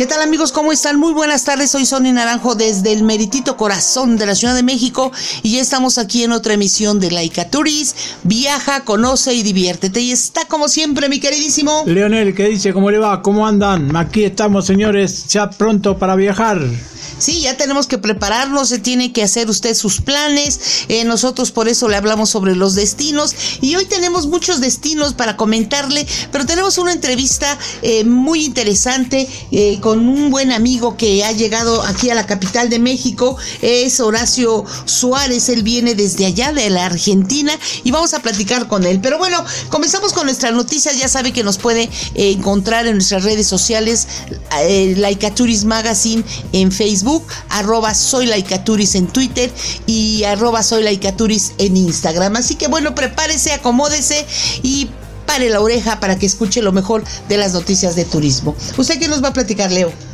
¿Qué tal amigos? ¿Cómo están? Muy buenas tardes. Soy Sonia Naranjo desde el meritito corazón de la Ciudad de México y ya estamos aquí en otra emisión de Laika Turis. Viaja, conoce y diviértete. Y está como siempre mi queridísimo Leonel, ¿qué dice? ¿Cómo le va? ¿Cómo andan? Aquí estamos señores, ya pronto para viajar. Sí, ya tenemos que prepararnos, se tiene que hacer usted sus planes. Eh, nosotros por eso le hablamos sobre los destinos y hoy tenemos muchos destinos para comentarle, pero tenemos una entrevista eh, muy interesante eh, con un buen amigo que ha llegado aquí a la capital de México, es Horacio Suárez, él viene desde allá de la Argentina y vamos a platicar con él. Pero bueno, comenzamos con nuestras noticias, ya sabe que nos puede encontrar en nuestras redes sociales, Laika Tourist Magazine en Facebook arroba soy en Twitter y arroba soy en Instagram. Así que bueno, prepárese, acomódese y pare la oreja para que escuche lo mejor de las noticias de turismo. ¿Usted qué nos va a platicar, Leo?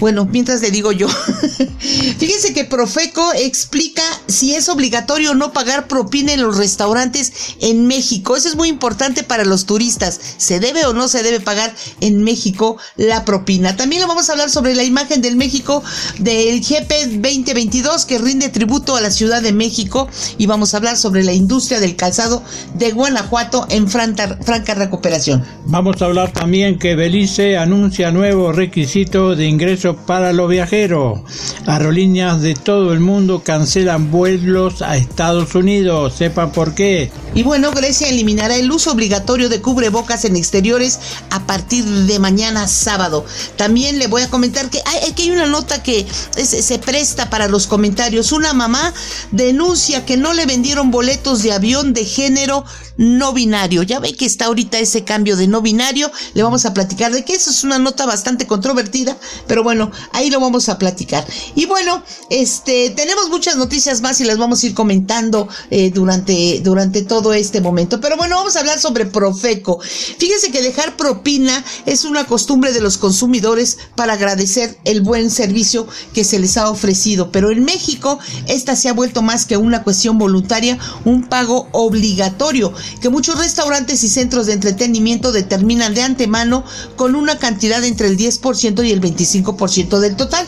Bueno, mientras le digo yo, fíjense que Profeco explica si es obligatorio o no pagar propina en los restaurantes en México. Eso es muy importante para los turistas. ¿Se debe o no se debe pagar en México la propina? También le vamos a hablar sobre la imagen del México del GP 2022 que rinde tributo a la Ciudad de México y vamos a hablar sobre la industria del calzado de Guanajuato en franca, franca recuperación. Vamos a hablar también que Belice anuncia nuevo requisito de ingreso para los viajeros. Aerolíneas de todo el mundo cancelan vuelos a Estados Unidos. Sepan por qué. Y bueno, Grecia eliminará el uso obligatorio de cubrebocas en exteriores a partir de mañana sábado. También le voy a comentar que hay, que hay una nota que se presta para los comentarios. Una mamá denuncia que no le vendieron boletos de avión de género no binario. Ya ve que está ahorita ese cambio de no binario. Le vamos a platicar de que eso es una nota bastante controvertida, pero bueno, ahí lo vamos a platicar. Y bueno, este, tenemos muchas noticias más y las vamos a ir comentando eh, durante, durante todo este momento. Pero bueno, vamos a hablar sobre Profeco. Fíjese que dejar propina es una costumbre de los consumidores para agradecer el buen servicio que se les ha ofrecido. Pero en México, esta se ha vuelto más que una cuestión voluntaria, un pago obligatorio que muchos restaurantes y centros de entretenimiento determinan de antemano con una cantidad entre el 10% y el 25% del total.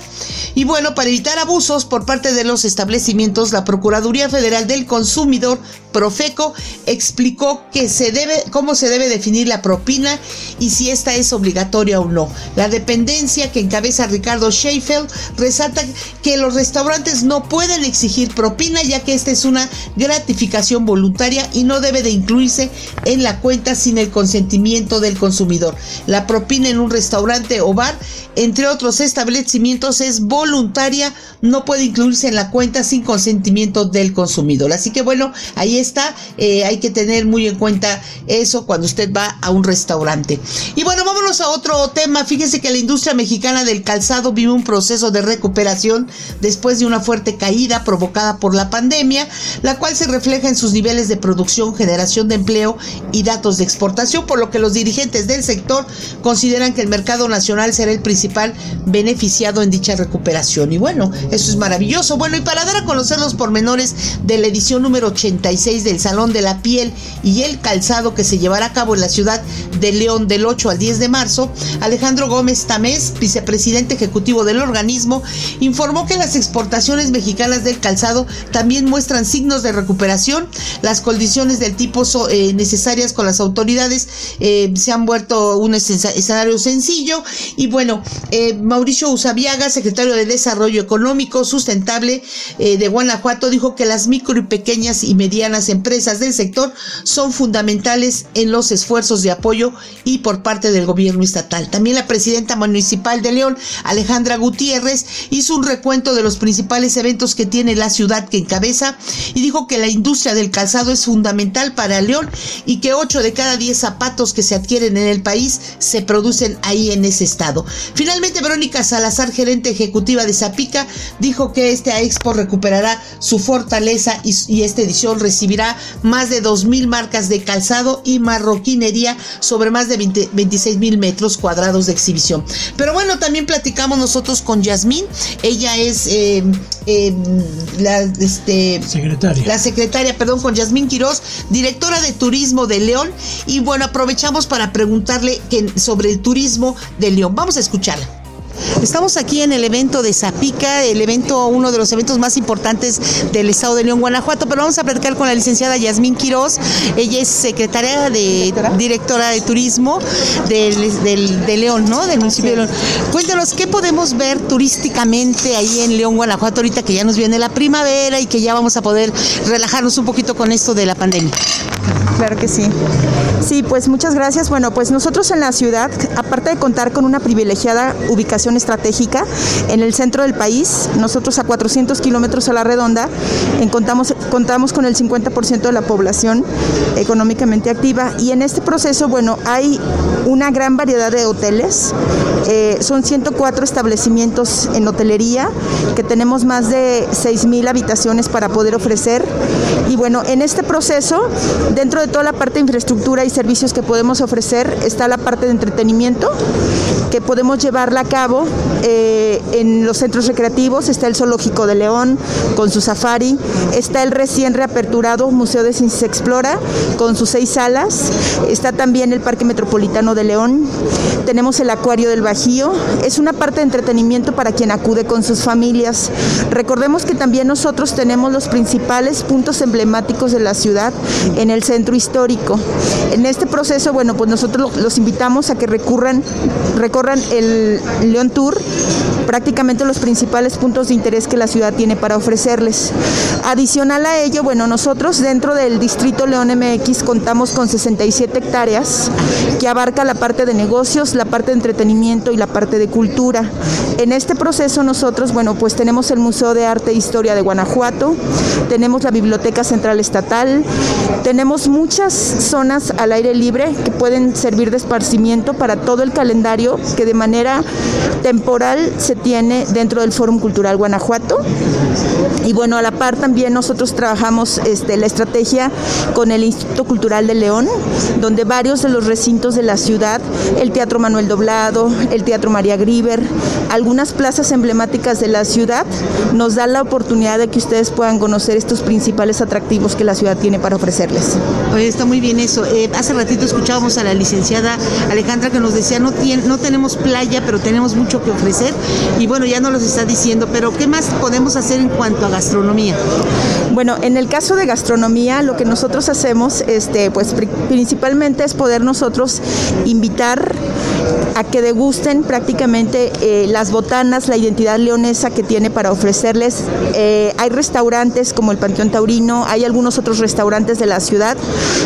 Y bueno, para evitar abusos por parte de los establecimientos, la Procuraduría Federal del Consumidor, Profeco, explicó que se debe, cómo se debe definir la propina y si esta es obligatoria o no. La dependencia que encabeza Ricardo Sheffield resalta que los restaurantes no pueden exigir propina ya que esta es una gratificación voluntaria y no debe de incluirse en la cuenta sin el consentimiento del consumidor. La propina en un restaurante o bar, entre otros establecimientos, es voluntaria, no puede incluirse en la cuenta sin consentimiento del consumidor. Así que bueno, ahí está, eh, hay que tener muy en cuenta eso cuando usted va a un restaurante. Y bueno, vámonos a otro tema. Fíjese que la industria mexicana del calzado vive un proceso de recuperación después de una fuerte caída provocada por la pandemia, la cual se refleja en sus niveles de producción, generación de empleo y datos de exportación, por lo que los dirigentes del sector consideran que el mercado nacional será el principal beneficiado en dicha recuperación. Y bueno, eso es maravilloso. Bueno, y para dar a conocer los pormenores de la edición número 86 del Salón de la Piel y el Calzado que se llevará a cabo en la ciudad de León del 8 al 10 de marzo, Alejandro Gómez Tamés, vicepresidente ejecutivo del organismo, informó que las exportaciones mexicanas del calzado también muestran signos de recuperación, las condiciones del tipo eh, necesarias con las autoridades eh, se han vuelto un escenario sencillo y bueno, eh, Mauricio Usabiaga, secretario de Desarrollo Económico Sustentable de Guanajuato, dijo que las micro y pequeñas y medianas empresas del sector son fundamentales en los esfuerzos de apoyo y por parte del gobierno estatal. También la presidenta municipal de León, Alejandra Gutiérrez, hizo un recuento de los principales eventos que tiene la ciudad que encabeza y dijo que la industria del calzado es fundamental para León y que 8 de cada 10 zapatos que se adquieren en el país se producen ahí en ese estado. Finalmente, Verónica Salazar, gerente ejecutiva de Zapica, dijo que este Expo recuperará su fortaleza y, esta edición recibirá más de 2.000 marcas de calzado y marroquinería sobre más de 26 mil metros cuadrados de exhibición. Pero bueno, también platicamos nosotros con Yasmín. Ella es eh, eh, la este, secretaria. La secretaria, perdón, con Yasmín Quirós, directora de turismo de León. Y bueno, aprovechamos para preguntarle sobre el turismo de León. Vamos a escucharla. Estamos aquí en el evento de Zapica, el evento, uno de los eventos más importantes del estado de León, Guanajuato, pero vamos a platicar con la licenciada Yasmín Quiroz. Ella es secretaria de directora de turismo de León, ¿no? Del municipio de León. Cuéntanos, ¿qué podemos ver turísticamente ahí en León, Guanajuato, ahorita que ya nos viene la primavera y que ya vamos a poder relajarnos un poquito con esto de la pandemia? Claro que sí. Sí, pues muchas gracias. Bueno, pues nosotros en la ciudad, aparte de contar con una privilegiada ubicación estratégica en el centro del país, nosotros a 400 kilómetros a la redonda, en contamos, con el 50% de la población económicamente activa y en este proceso, bueno, hay una gran variedad de hoteles. Eh, son 104 establecimientos en hotelería que tenemos más de 6.000 habitaciones para poder ofrecer. Y bueno, en este proceso, dentro de toda la parte de infraestructura y servicios que podemos ofrecer, está la parte de entretenimiento, que podemos llevarla a cabo eh, en los centros recreativos. Está el Zoológico de León con su safari, está el recién reaperturado Museo de Ciencias Explora con sus seis salas, está también el Parque Metropolitano de León, tenemos el Acuario del Bajío, es una parte de entretenimiento para quien acude con sus familias. Recordemos que también nosotros tenemos los principales puntos emblemáticos de la ciudad en el centro histórico. En este proceso, bueno, pues nosotros los invitamos a que recurran, recorran el León Tour, prácticamente los principales puntos de interés que la ciudad tiene para ofrecerles. Adicional a ello, bueno, nosotros dentro del distrito León MX contamos con 67 hectáreas que abarca la parte de negocios, la parte de entretenimiento y la parte de cultura. En este proceso nosotros, bueno, pues tenemos el Museo de Arte e Historia de Guanajuato, tenemos la Biblioteca Central Estatal, tenemos muchas zonas al aire libre que pueden servir de esparcimiento para todo el calendario que de manera temporal se tiene dentro del Fórum Cultural Guanajuato. Y bueno, a la par también nosotros trabajamos este, la estrategia con el Instituto Cultural de León, donde varios de los recintos de la ciudad, el Teatro Manuel Doblado, el Teatro María Griver, algunas plazas emblemáticas de la ciudad, nos dan la oportunidad de que ustedes puedan conocer estos principales atractivos que la ciudad tiene para ofrecerles. Oye, está muy bien eso. Eh, hace ratito escuchábamos a la licenciada Alejandra que nos decía, no, tiene, no tenemos playa, pero tenemos mucho que ofrecer. Y bueno, ya nos los está diciendo, pero ¿qué más podemos hacer en cuanto a gastronomía? Bueno, en el caso de gastronomía, lo que nosotros hacemos, este, pues principalmente es poder nosotros invitar a que degusten prácticamente eh, las botanas, la identidad leonesa que tiene para ofrecerles. Eh, hay restaurantes como el Panteón Taurino, hay algunos otros restaurantes de la ciudad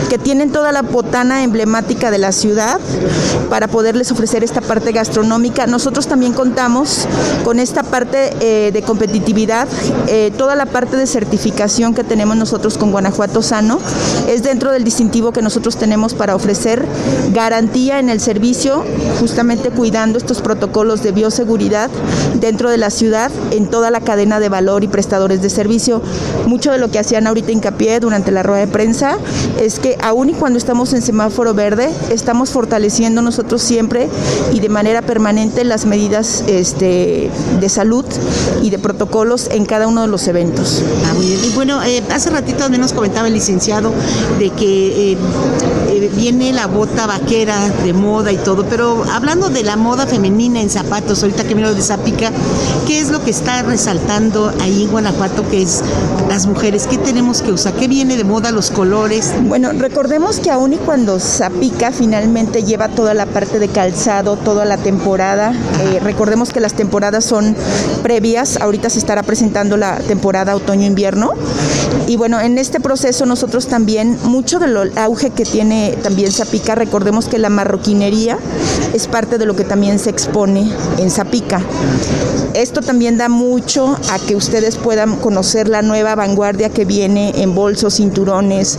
que tienen toda la botana emblemática de la ciudad para poderles ofrecer esta parte gastronómica. Nosotros también contamos con esta parte eh, de competitividad, toda la parte de certificación que tenemos nosotros con Guanajuato Sano es dentro del distintivo que nosotros tenemos para ofrecer garantía en el servicio justamente cuidando estos protocolos de bioseguridad dentro de la ciudad en toda la cadena de valor y prestadores de servicio. Mucho de lo que hacían ahorita hincapié durante la rueda de prensa es que aún y cuando estamos en semáforo verde, estamos fortaleciendo nosotros siempre y de manera permanente las medidas este, de salud y de protocolos en cada uno de los eventos. Ah, y bueno, eh, hace ratito también nos comentaba el licenciado de que eh, eh, viene la bota vaquera de moda y todo, pero hablando de la moda femenina en zapatos, ahorita que miro de Zapica, ¿qué es lo que está resaltando ahí en Guanajuato que es las mujeres? ¿Qué tenemos que usar? ¿Qué viene de moda los colores? Bueno, recordemos que aún y cuando Zapica finalmente lleva toda la parte de calzado, toda la temporada, eh, recordemos que las temporadas son previas, ahorita se estará presentando la temporada otoño-invierno, Y bueno, en este proceso nosotros también, mucho del auge que tiene también Zapica, recordemos que la marroquinería es parte de lo que también se expone en Zapica. Esto también da mucho a que ustedes puedan conocer la nueva vanguardia que viene en bolsos, cinturones,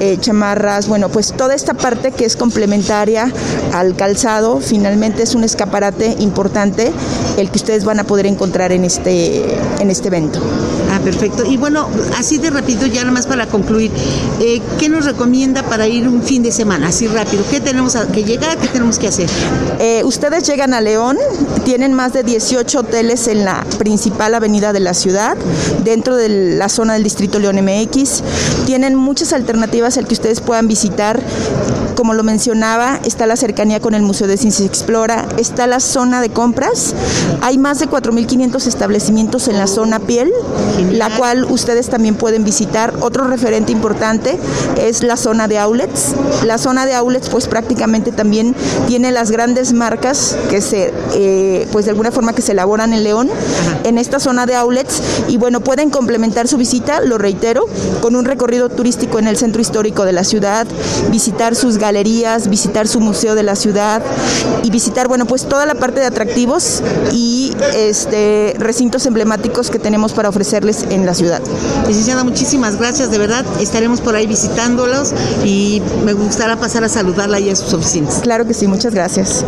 eh, chamarras, bueno, pues toda esta parte que es complementaria al calzado, finalmente es un escaparate importante el que ustedes van a poder encontrar en este, en este evento. Ah, perfecto. Y bueno, así de rápido, ya nada más para concluir, eh, ¿qué nos recomienda para ir un fin de semana? Así rápido, ¿qué tenemos que llegar? ¿Qué tenemos que hacer? Eh, ustedes llegan a León, tienen más de 18 hoteles en la principal avenida de la ciudad, dentro de la zona del distrito León MX. Tienen muchas alternativas al que ustedes puedan visitar. Como lo mencionaba, está la cercanía con el Museo de Ciencias Explora, está la zona de compras. Hay más de 4.500 establecimientos en la zona piel, la cual ustedes también pueden visitar. Otro referente importante es la zona de outlets. La zona de outlets pues prácticamente también tiene las grandes marcas que se, eh, pues de alguna forma que se elaboran en León, en esta zona de outlets. Y bueno, pueden complementar su visita, lo reitero, con un recorrido turístico en el centro histórico de la ciudad, visitar sus galerías, visitar su museo de la ciudad y visitar, bueno, pues toda la parte de atractivos y este recintos emblemáticos que tenemos para ofrecerles en la ciudad. Licenciada, muchísimas gracias, de verdad, estaremos por ahí visitándolos y me gustará pasar a saludarla ahí a sus oficinas. Claro que sí, muchas gracias.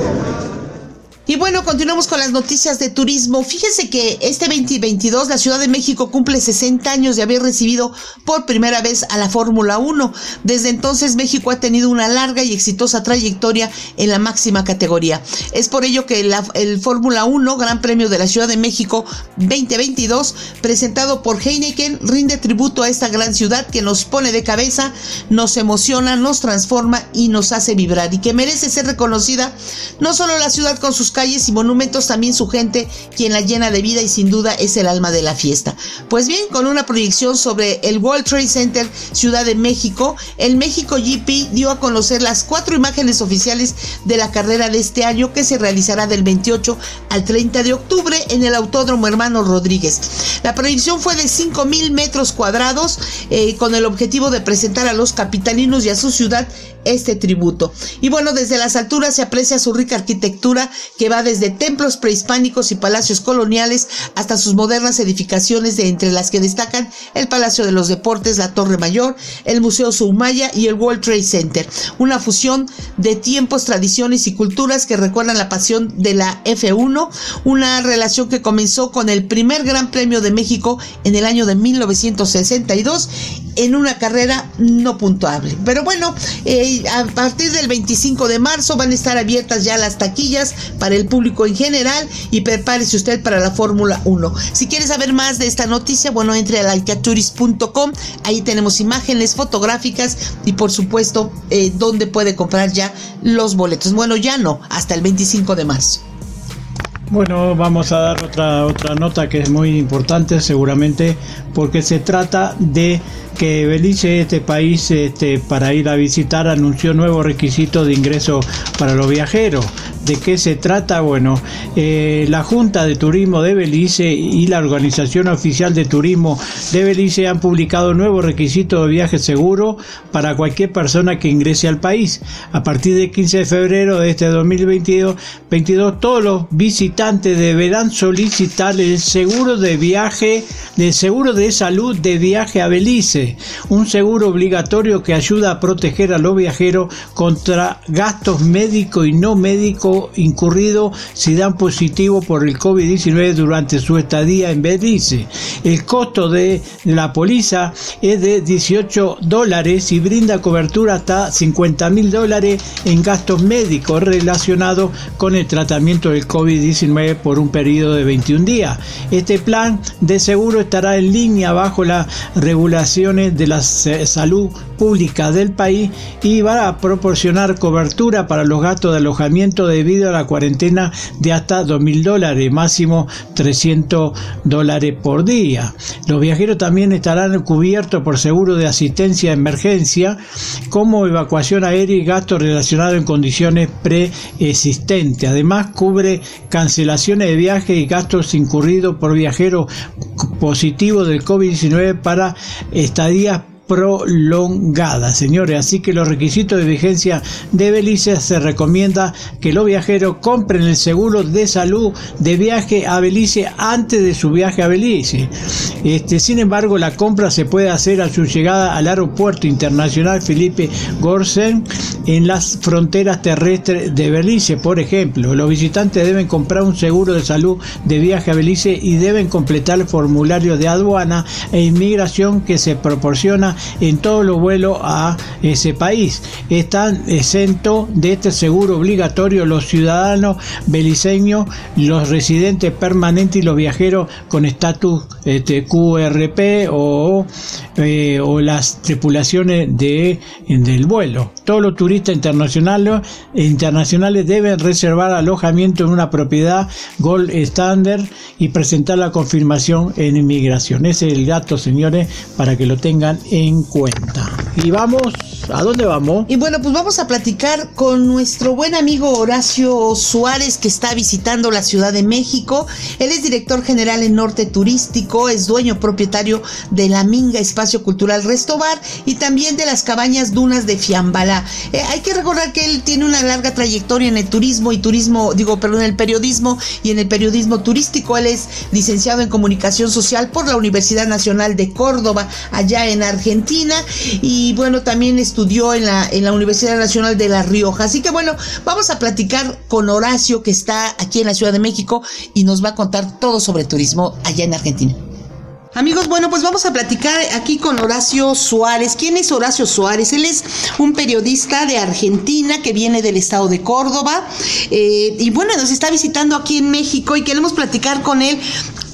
Y bueno, continuamos con las noticias de turismo. Fíjense que este 2022 la Ciudad de México cumple 60 años de haber recibido por primera vez a la Fórmula 1. Desde entonces México ha tenido una larga y exitosa trayectoria en la máxima categoría. Es por ello que el Fórmula 1 Gran Premio de la Ciudad de México 2022, presentado por Heineken, rinde tributo a esta gran ciudad que nos pone de cabeza, nos emociona, nos transforma y nos hace vibrar y que merece ser reconocida no solo la ciudad con sus calles y monumentos, también su gente, quien la llena de vida y sin duda es el alma de la fiesta. Pues bien, con una proyección sobre el World Trade Center Ciudad de México, el México GP dio a conocer las cuatro imágenes oficiales de la carrera de este año que se realizará del 28 al 30 de octubre en el Autódromo Hermano Rodríguez. La proyección fue de 5 mil metros cuadrados eh, con el objetivo de presentar a los capitalinos y a su ciudad este tributo. Y bueno, desde las alturas se aprecia su rica arquitectura que va desde templos prehispánicos y palacios coloniales hasta sus modernas edificaciones de entre las que destacan el Palacio de los Deportes, la Torre Mayor, el Museo Soumaya y el World Trade Center. Una fusión de tiempos, tradiciones y culturas que recuerdan la pasión de la F1, una relación que comenzó con el primer Gran Premio de México en el año de 1962 en una carrera no puntuable. Pero bueno, eh, a partir del 25 de marzo van a estar abiertas ya las taquillas para el público en general y prepárese usted para la Fórmula 1. Si quiere saber más de esta noticia, bueno, entre a alcaturis.com, ahí tenemos imágenes fotográficas y por supuesto eh, donde puede comprar ya los boletos. Bueno, ya no, hasta el 25 de marzo. Bueno, vamos a dar otra otra nota que es muy importante seguramente porque se trata de que Belice, este país, este, para ir a visitar, anunció nuevos requisitos de ingreso para los viajeros. ¿De qué se trata? Bueno, eh, la Junta de Turismo de Belice y la Organización Oficial de Turismo de Belice han publicado nuevos requisitos de viaje seguro para cualquier persona que ingrese al país. A partir del 15 de febrero de este 2022, 22, todos los visitantes deberán solicitar el seguro de viaje, el seguro de salud de viaje a Belice, un seguro obligatorio que ayuda a proteger a los viajeros contra gastos médicos y no médicos incurrido si dan positivo por el COVID-19 durante su estadía en Belice. El costo de la póliza es de 18 dólares y brinda cobertura hasta 50 mil dólares en gastos médicos relacionados con el tratamiento del COVID-19 por un periodo de 21 días. Este plan de seguro estará en línea bajo las regulaciones de la salud pública del país y va a proporcionar cobertura para los gastos de alojamiento debido a la cuarentena de hasta 2.000 dólares, máximo 300 dólares por día. Los viajeros también estarán cubiertos por seguro de asistencia a emergencia como evacuación aérea y gastos relacionados en condiciones preexistentes. Además cubre cancelaciones de viaje y gastos incurridos por viajeros positivo del COVID-19 para estadías prolongada, señores. Así que los requisitos de vigencia de Belice se recomienda que los viajeros compren el seguro de salud de viaje a Belice antes de su viaje a Belice. Este, sin embargo, la compra se puede hacer a su llegada al aeropuerto internacional Felipe Gorsen en las fronteras terrestres de Belice. Por ejemplo, los visitantes deben comprar un seguro de salud de viaje a Belice y deben completar el formulario de aduana e inmigración que se proporciona en todos los vuelos a ese país. Están exentos de este seguro obligatorio los ciudadanos beliceños, los residentes permanentes y los viajeros con estatus este, QRP o, eh, o las tripulaciones de, del vuelo. Todos los turistas internacionales, internacionales deben reservar alojamiento en una propiedad Gold Standard y presentar la confirmación en inmigración. Ese es el dato, señores, para que lo tengan en cuenta. Y vamos, ¿a dónde vamos? Y bueno, pues vamos a platicar con nuestro buen amigo Horacio Suárez que está visitando la Ciudad de México. Él es director general en Norte Turístico, es dueño propietario de la Minga Espacio Cultural Restobar y también de las cabañas Dunas de Fiambala. Eh, hay que recordar que él tiene una larga trayectoria en el turismo y turismo, digo, perdón, en el periodismo y en el periodismo turístico. Él es licenciado en comunicación social por la Universidad Nacional de Córdoba, allá en Argentina y bueno, también estudió en la, en la Universidad Nacional de La Rioja. Así que bueno, vamos a platicar con Horacio que está aquí en la Ciudad de México y nos va a contar todo sobre turismo allá en Argentina. Amigos, bueno, pues vamos a platicar aquí con Horacio Suárez. ¿Quién es Horacio Suárez? Él es un periodista de Argentina que viene del estado de Córdoba eh, y bueno, nos está visitando aquí en México y queremos platicar con él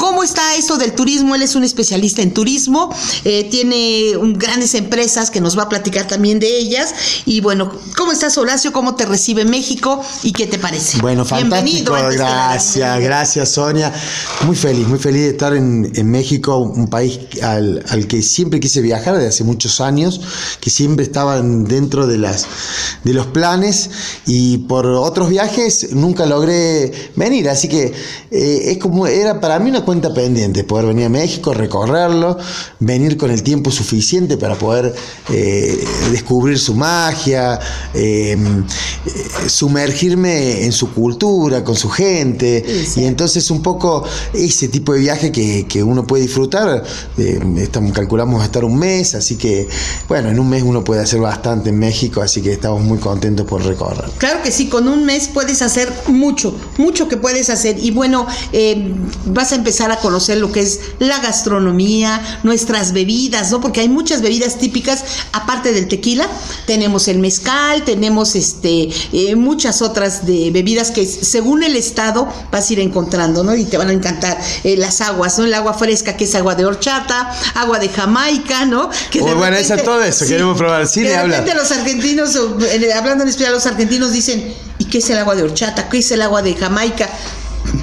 ¿Cómo está esto del turismo? Él es un especialista en turismo, eh, tiene grandes empresas que nos va a platicar también de ellas. Y bueno, ¿cómo estás, Horacio? ¿Cómo te recibe México y qué te parece? Bueno, fantástico. Gracias, gracias, Sonia. Muy feliz, muy feliz de estar en, México, un país al, que siempre quise viajar desde hace muchos años, que siempre estaban dentro de, las, de los planes y por otros viajes nunca logré venir. Así que eh, es como, era para mí una cuenta pendiente, poder venir a México, recorrerlo, venir con el tiempo suficiente para poder eh, descubrir su magia, eh, sumergirme en su cultura, con su gente, y entonces un poco ese tipo de viaje que, uno puede disfrutar, eh, estamos, calculamos estar un mes, así que bueno, en un mes uno puede hacer bastante en México, así que estamos muy contentos por recorrer. Claro que sí, con un mes puedes hacer mucho, mucho que puedes hacer, y bueno, vas a empezar a conocer lo que es la gastronomía, nuestras bebidas, ¿no? Porque hay muchas bebidas típicas, aparte del tequila, tenemos el mezcal, tenemos este eh, muchas otras de bebidas que según el estado vas a ir encontrando, ¿no? Y te van a encantar eh, las aguas, ¿no? El agua fresca, que es agua de horchata, agua de Jamaica, ¿no? Que oh, bueno, eso, todo eso, queremos probar. Sí, de repente los argentinos, hablando en español, los argentinos dicen, ¿y qué es el agua de horchata? ¿Qué es el agua de Jamaica?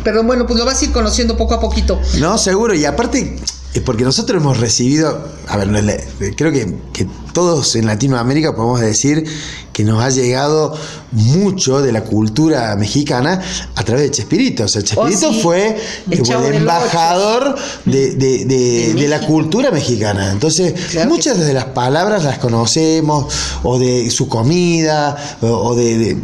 Pero bueno, pues lo vas a ir conociendo poco a poquito. No, seguro. Y aparte, es porque nosotros hemos recibido, a ver, creo que, que todos en Latinoamérica podemos decir que nos ha llegado mucho de la cultura mexicana a través de Chespirito. O sea, Chespirito oh, fue el, embajador de, la cultura mexicana. Entonces, muchas de las palabras las conocemos, o de su comida, o, de,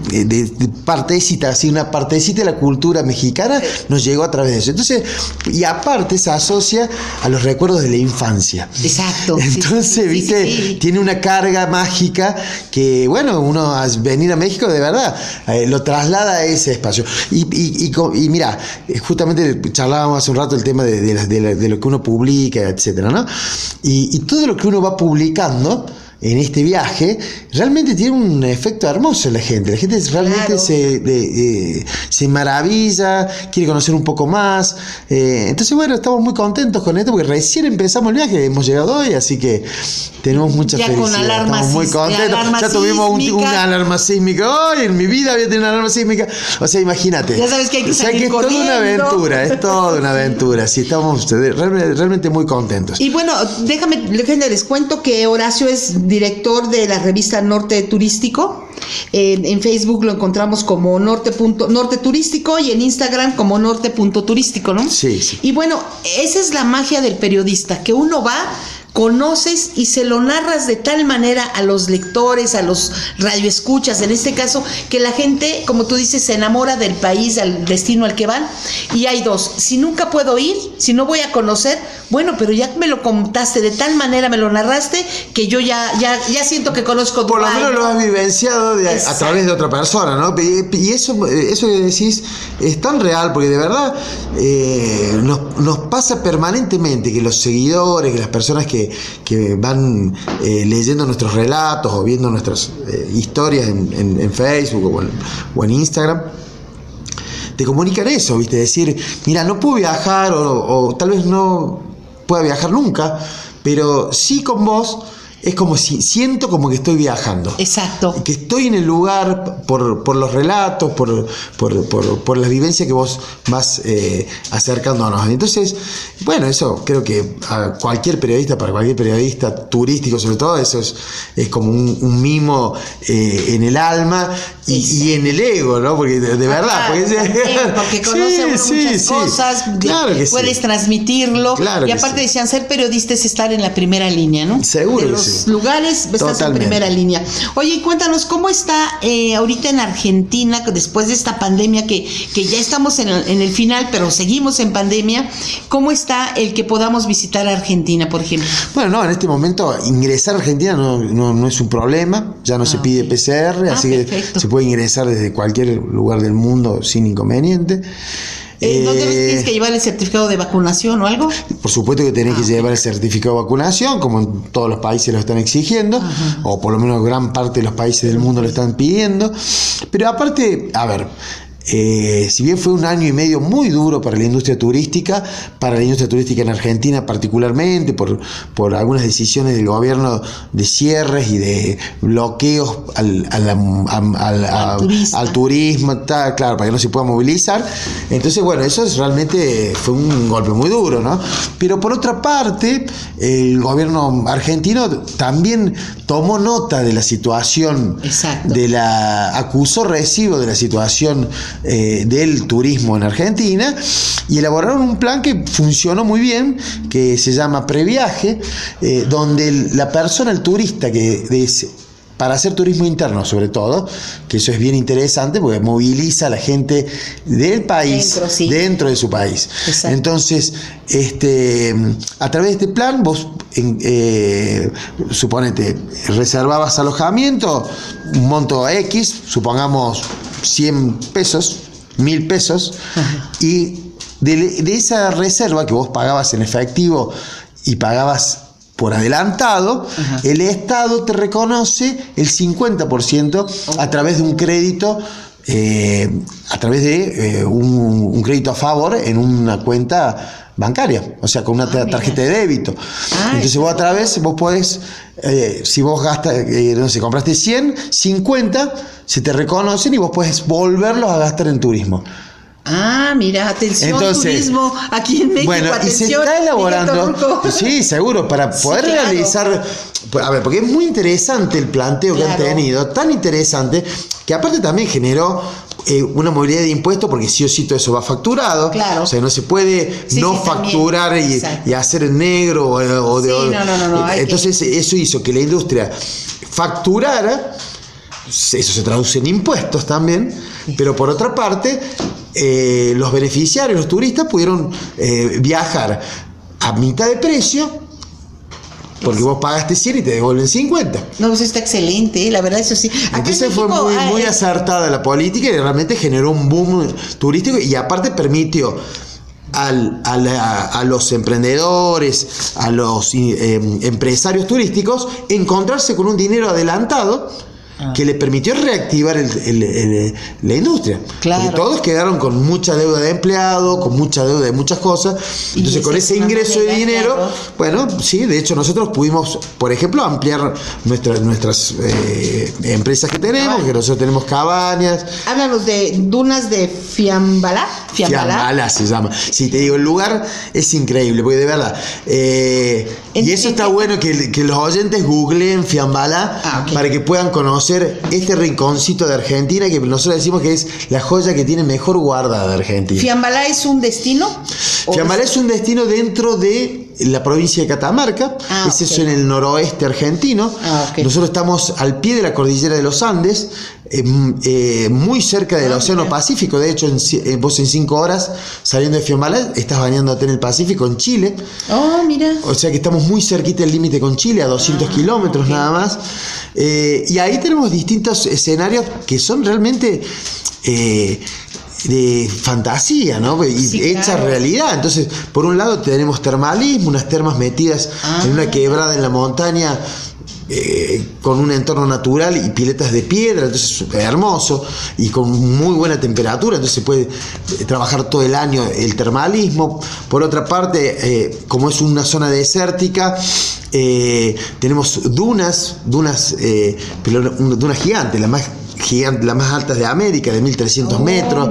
partecita, así una partecita de la cultura mexicana nos llegó a través de eso. Entonces, y aparte se asocia a los recuerdos de la infancia. Exacto. Entonces, viste, tiene una carga mágica que, bueno, uno al venir a México de verdad eh, lo traslada a ese espacio. Y, y, y, mira, eh, justamente charlábamos hace un rato el tema de, de, lo que uno publica, etcétera, ¿no? Y, todo lo que uno va publicando en este viaje, realmente tiene un efecto hermoso en la gente. La gente realmente se, eh, se maravilla, quiere conocer un poco más. Eh, entonces, bueno, estamos muy contentos con esto porque recién empezamos el viaje, hemos llegado hoy, así que tenemos mucha ya felicidad. estamos muy contentos. Ya tuvimos un, una alarma sísmica. Hoy en mi vida había tenido una alarma sísmica. O sea, imagínate. Ya sabes que hay que O sea, que es toda una aventura, es toda una aventura. Sí, estamos realmente, realmente muy contentos. Y bueno, déjame, déjenme les cuento que Horacio es director de la revista Norte Turístico. en Facebook lo encontramos como norte, norte turístico y en Instagram como norte.turístico, ¿no? Sí, sí. Y bueno, esa es la magia del periodista, que uno va conoces y se lo narras de tal manera a los lectores, a los radioescuchas, en este caso, que la gente, como tú dices, se enamora del país, al destino al que van. Y hay dos, si nunca puedo ir, si no voy a conocer, bueno, pero ya me lo contaste de tal manera, me lo narraste, que yo ya, ya, ya siento que conozco Por lo menos lo has vivenciado a través de otra persona, ¿no? Y eso, eso que decís es tan real, porque de verdad eh, nos, nos pasa permanentemente que los seguidores, que las personas que que, van eh, leyendo nuestros relatos o viendo nuestras eh, historias en, Facebook o en, Instagram, te comunican eso, ¿viste? Decir, mira, no puedo viajar o, o tal vez no pueda viajar nunca, pero sí con vos es como si siento como que estoy viajando. Exacto. Que estoy en el lugar por, los relatos, por, por, la vivencia que vos vas eh, acercándonos. Entonces, bueno, eso creo que a cualquier periodista, para cualquier periodista turístico sobre todo, eso es, es como un, mimo eh, en el alma y, en el ego, ¿no? Porque de, verdad. porque, conoce muchas cosas, claro puedes transmitirlo. y aparte decían, ser periodista es estar en la primera línea, ¿no? Seguro lugares, estás en primera línea. Oye, cuéntanos, ¿cómo está eh, ahorita en Argentina, después de esta pandemia que, que ya estamos en el, final, pero seguimos en pandemia? ¿Cómo está el que podamos visitar Argentina, por ejemplo? Bueno, no, en este momento ingresar a Argentina no, no, es un problema, ya no se ah, pide PCR, ah, así que se puede ingresar desde cualquier lugar del mundo sin inconveniente. Eh, ¿Dónde tienes que llevar el certificado de vacunación o algo? Por supuesto que tenés que ah, llevar el certificado de vacunación, como en todos los países lo están exigiendo, o por lo menos gran parte de los países del mundo lo están pidiendo. Pero aparte, a ver, eh, si bien fue un año y medio muy duro para la industria turística, para la industria turística en Argentina particularmente, por, por algunas decisiones del gobierno de cierres y de bloqueos al, al, turismo, claro, para que no se pueda movilizar. Entonces, bueno, eso es, realmente fue un golpe muy duro, ¿no? Pero por otra parte, el gobierno argentino también tomó nota de la situación, de la acusó recibo de la situación eh, del turismo en Argentina y elaboraron un plan que funcionó muy bien, que se llama Previaje, eh, donde la persona, el turista que para hacer turismo interno sobre todo, que eso es bien interesante porque moviliza a la gente del país dentro, de su país. Entonces, este, a través de este plan vos, eh, suponete, reservabas alojamiento, un monto X, supongamos 100 pesos, 1000 pesos, y de, esa reserva que vos pagabas en efectivo y pagabas por adelantado, el Estado te reconoce el 50% a través de un crédito, eh, a través de eh, un, crédito a favor en una cuenta bancaria, o sea, con una ah, tarjeta de débito. Ah, Entonces vos a través, vos podés, eh, si vos gastas, no sé, compraste 100, 50, se te reconocen y vos puedes volverlos a gastar en turismo. Ah, mira, atención turismo aquí en México. Bueno, y se está elaborando, sí, seguro, para poder realizar, a ver, porque es muy interesante el planteo que han tenido, tan interesante, que aparte también generó eh, una movilidad de impuestos porque sí o sí todo eso va facturado. Claro. O sea, no se puede no facturar y, hacer negro o, de... no, no, no, entonces eso hizo que la industria facturara, eso se traduce en impuestos también, pero por otra parte eh, los beneficiarios, los turistas, pudieron eh, viajar a mitad de precio. Porque vos pagaste 100 y te devuelven 50. No, pues está excelente, la verdad, eso sí. Entonces fue muy, muy acertada la política y realmente generó un boom turístico y aparte permitió a, los emprendedores, a los eh, empresarios turísticos, encontrarse con un dinero adelantado Ah. que le permitió reactivar la industria. Claro. Porque todos quedaron con mucha deuda de empleado, con mucha deuda de muchas cosas. Entonces, con ese ingreso de dinero, bueno, sí, de hecho, nosotros pudimos, por ejemplo, ampliar nuestras, nuestras eh, empresas que tenemos, que nosotros tenemos cabañas. Háblanos de dunas de Fiambalá. Fiambalá, se llama. Sí, te digo, el lugar es increíble, porque de verdad. Eh, y eso está bueno que, los oyentes googleen Fiambalá ah, para que puedan conocer este rinconcito de Argentina que nosotros decimos que es la joya que tiene mejor guarda de Argentina. ¿Fiambalá es un destino? Fiambalá es un destino dentro de la provincia de Catamarca, ah, es eso en el noroeste argentino. Ah, Nosotros estamos al pie de la cordillera de los Andes, eh, eh, muy cerca del Océano Pacífico. De hecho, en, eh, vos en cinco horas saliendo de Fiambalá estás bañándote en el Pacífico, en Chile. Oh, mira. O sea que estamos muy cerquita del límite con Chile, a 200 kilómetros nada más. y ahí tenemos distintos escenarios que son realmente de fantasía, ¿no? Y hecha realidad. Entonces, por un lado tenemos termalismo, unas termas metidas en una ah. quebrada en la montaña. Eh, con un entorno natural y piletas de piedra, entonces es hermoso y con muy buena temperatura, entonces se puede eh, trabajar todo el año el termalismo. Por otra parte, eh, como es una zona desértica, tenemos dunas, dunas, pero dunas gigantes, la más gigante, las más altas de América, de 1300 metros.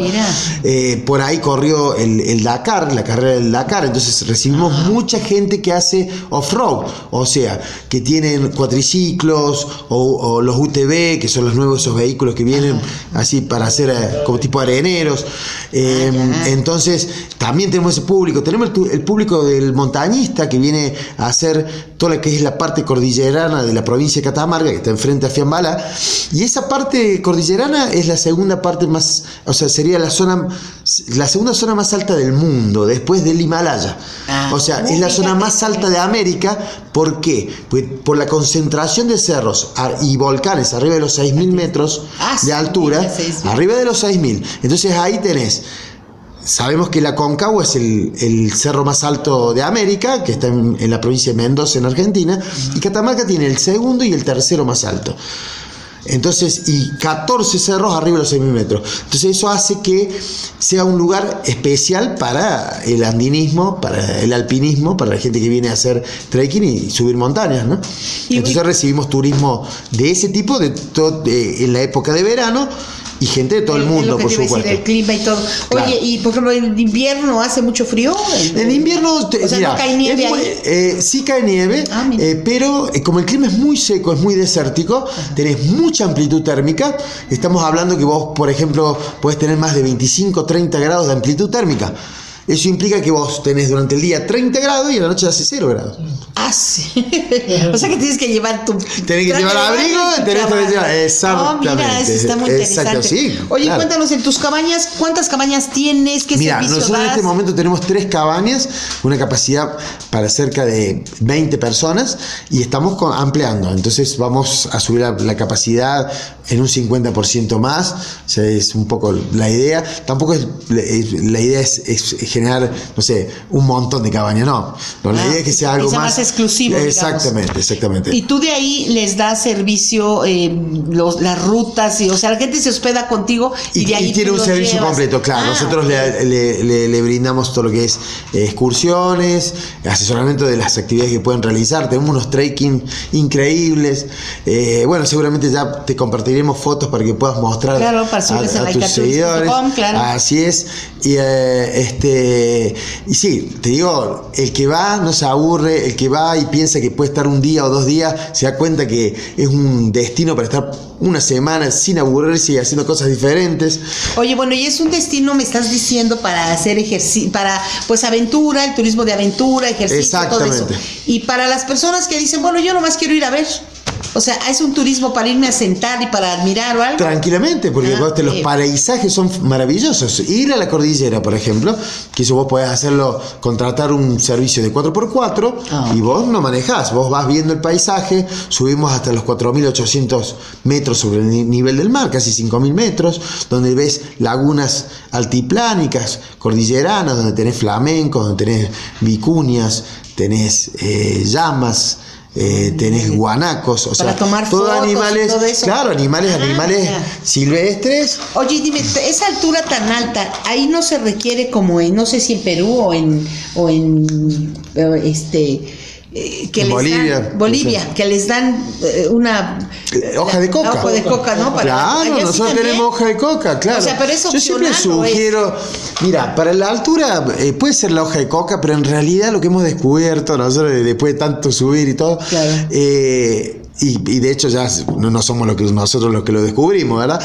Eh, por ahí corrió el, Dakar, la carrera del Dakar. Entonces recibimos ah. mucha gente que hace off-road, o sea, que tienen cuatriciclos o, los UTV, que son los nuevos esos vehículos que vienen así para hacer eh, como tipo areneros. Eh, ah, entonces, también tenemos ese público. Tenemos el, público del montañista que viene a hacer toda lo que es la parte cordillerana de la provincia de Catamarca, que está enfrente a Fiambala. Y esa parte cordillerana es la segunda parte más, o sea, sería la zona, la segunda zona más alta del mundo, después del Himalaya. Ah, o sea, es la zona más alta de América. ¿Por qué? Pues por la concentración de cerros y volcanes arriba de los 6.000 metros ah, de altura, arriba de los 6.000. Entonces ahí tenés Sabemos que la Concagua es el, cerro más alto de América, que está en, en, la provincia de Mendoza, en Argentina, y Catamarca tiene el segundo y el tercero más alto. Entonces, y 14 cerros arriba de los 6.000 metros. Entonces, eso hace que sea un lugar especial para el andinismo, para el alpinismo, para la gente que viene a hacer trekking y subir montañas, ¿no? Entonces, recibimos turismo de ese tipo de, en la época de verano y gente de todo el mundo, por supuesto. el clima y todo. Oye, y por ejemplo, en invierno hace mucho frío. En invierno, o sea, ¿no cae nieve eh, sí cae nieve, ah, eh, pero eh, como el clima es muy seco, es muy desértico, tenés mucha amplitud térmica. Estamos hablando que vos, por ejemplo, puedes tener más de 25, 30 grados de amplitud térmica. Eso implica que vos tenés durante el día 30 grados y en la noche hace 0 grados. Ah, sí. o sea que tienes que llevar tu. Tienes que llevar abrigo, tenés que llevar. Exactamente. Oh, mira, eso está muy Exacto, Sí, Oye, cuéntanos en tus cabañas, ¿cuántas cabañas tienes? ¿Qué mira, nosotros en este momento tenemos tres cabañas, una capacidad para cerca de 20 personas y estamos ampliando. Entonces vamos a subir la, capacidad en un 50% más. O sea, es un poco la idea. Tampoco es. La idea es generar, no sé, un montón de cabañas, no. la ah, idea es que sea algo más, exclusivo. Exactamente, exactamente. Y tú de ahí les das servicio, eh, los, las rutas, y, o sea, la gente se hospeda contigo y, de ahí. Y tiene un servicio completo, claro. Ah, Nosotros le, brindamos todo lo que es eh, excursiones, asesoramiento de las actividades que pueden realizar. Tenemos unos trekking increíbles. Eh, bueno, seguramente ya te compartiremos fotos para que puedas mostrar a, tus seguidores. Así es. Y este y sí, te digo, el que va no se aburre, el que va y piensa que puede estar un día o dos días, se da cuenta que es un destino para estar una semana sin aburrirse y haciendo cosas diferentes. Oye, bueno, y es un destino, me estás diciendo, para hacer ejercicio, para pues aventura, el turismo de aventura, ejercicio, todo eso. Y para las personas que dicen, bueno, yo nomás quiero ir a ver. O sea, es un turismo para irme a sentar y para admirar o algo. Tranquilamente, porque ah, los paisajes son maravillosos. Ir a la cordillera, por ejemplo, que eso vos podés hacerlo, contratar un servicio de 4x4 ah. y vos no manejás, vos vas viendo el paisaje, subimos hasta los 4.800 metros sobre el nivel del mar, casi 5.000 metros, donde ves lagunas altiplánicas, cordilleranas, donde tenés flamencos, donde tenés vicuñas, tenés eh, llamas, eh, tenés guanacos, o Para sea, tomar todos fotos animales, todo eso. claro, animales, Ah, animales mira. silvestres. Oye, dime, esa altura tan alta, ahí no se requiere como en, no sé si en Perú o en, o en eh, este, eh, que En les Bolivia, dan, Bolivia, sí. que les dan eh, una Eh, Hoja de coca. Hoja de coca, ¿no? Para- claro, sí nosotros tenemos hoja de coca, claro. O sea, pero es Yo siempre sugiero, mira, para la altura eh, puede ser la hoja de coca, pero en realidad lo que hemos descubierto nosotros de- después de tanto subir y todo, Claro. y, y de hecho ya no, no somos lo que, nosotros los que lo descubrimos, ¿verdad?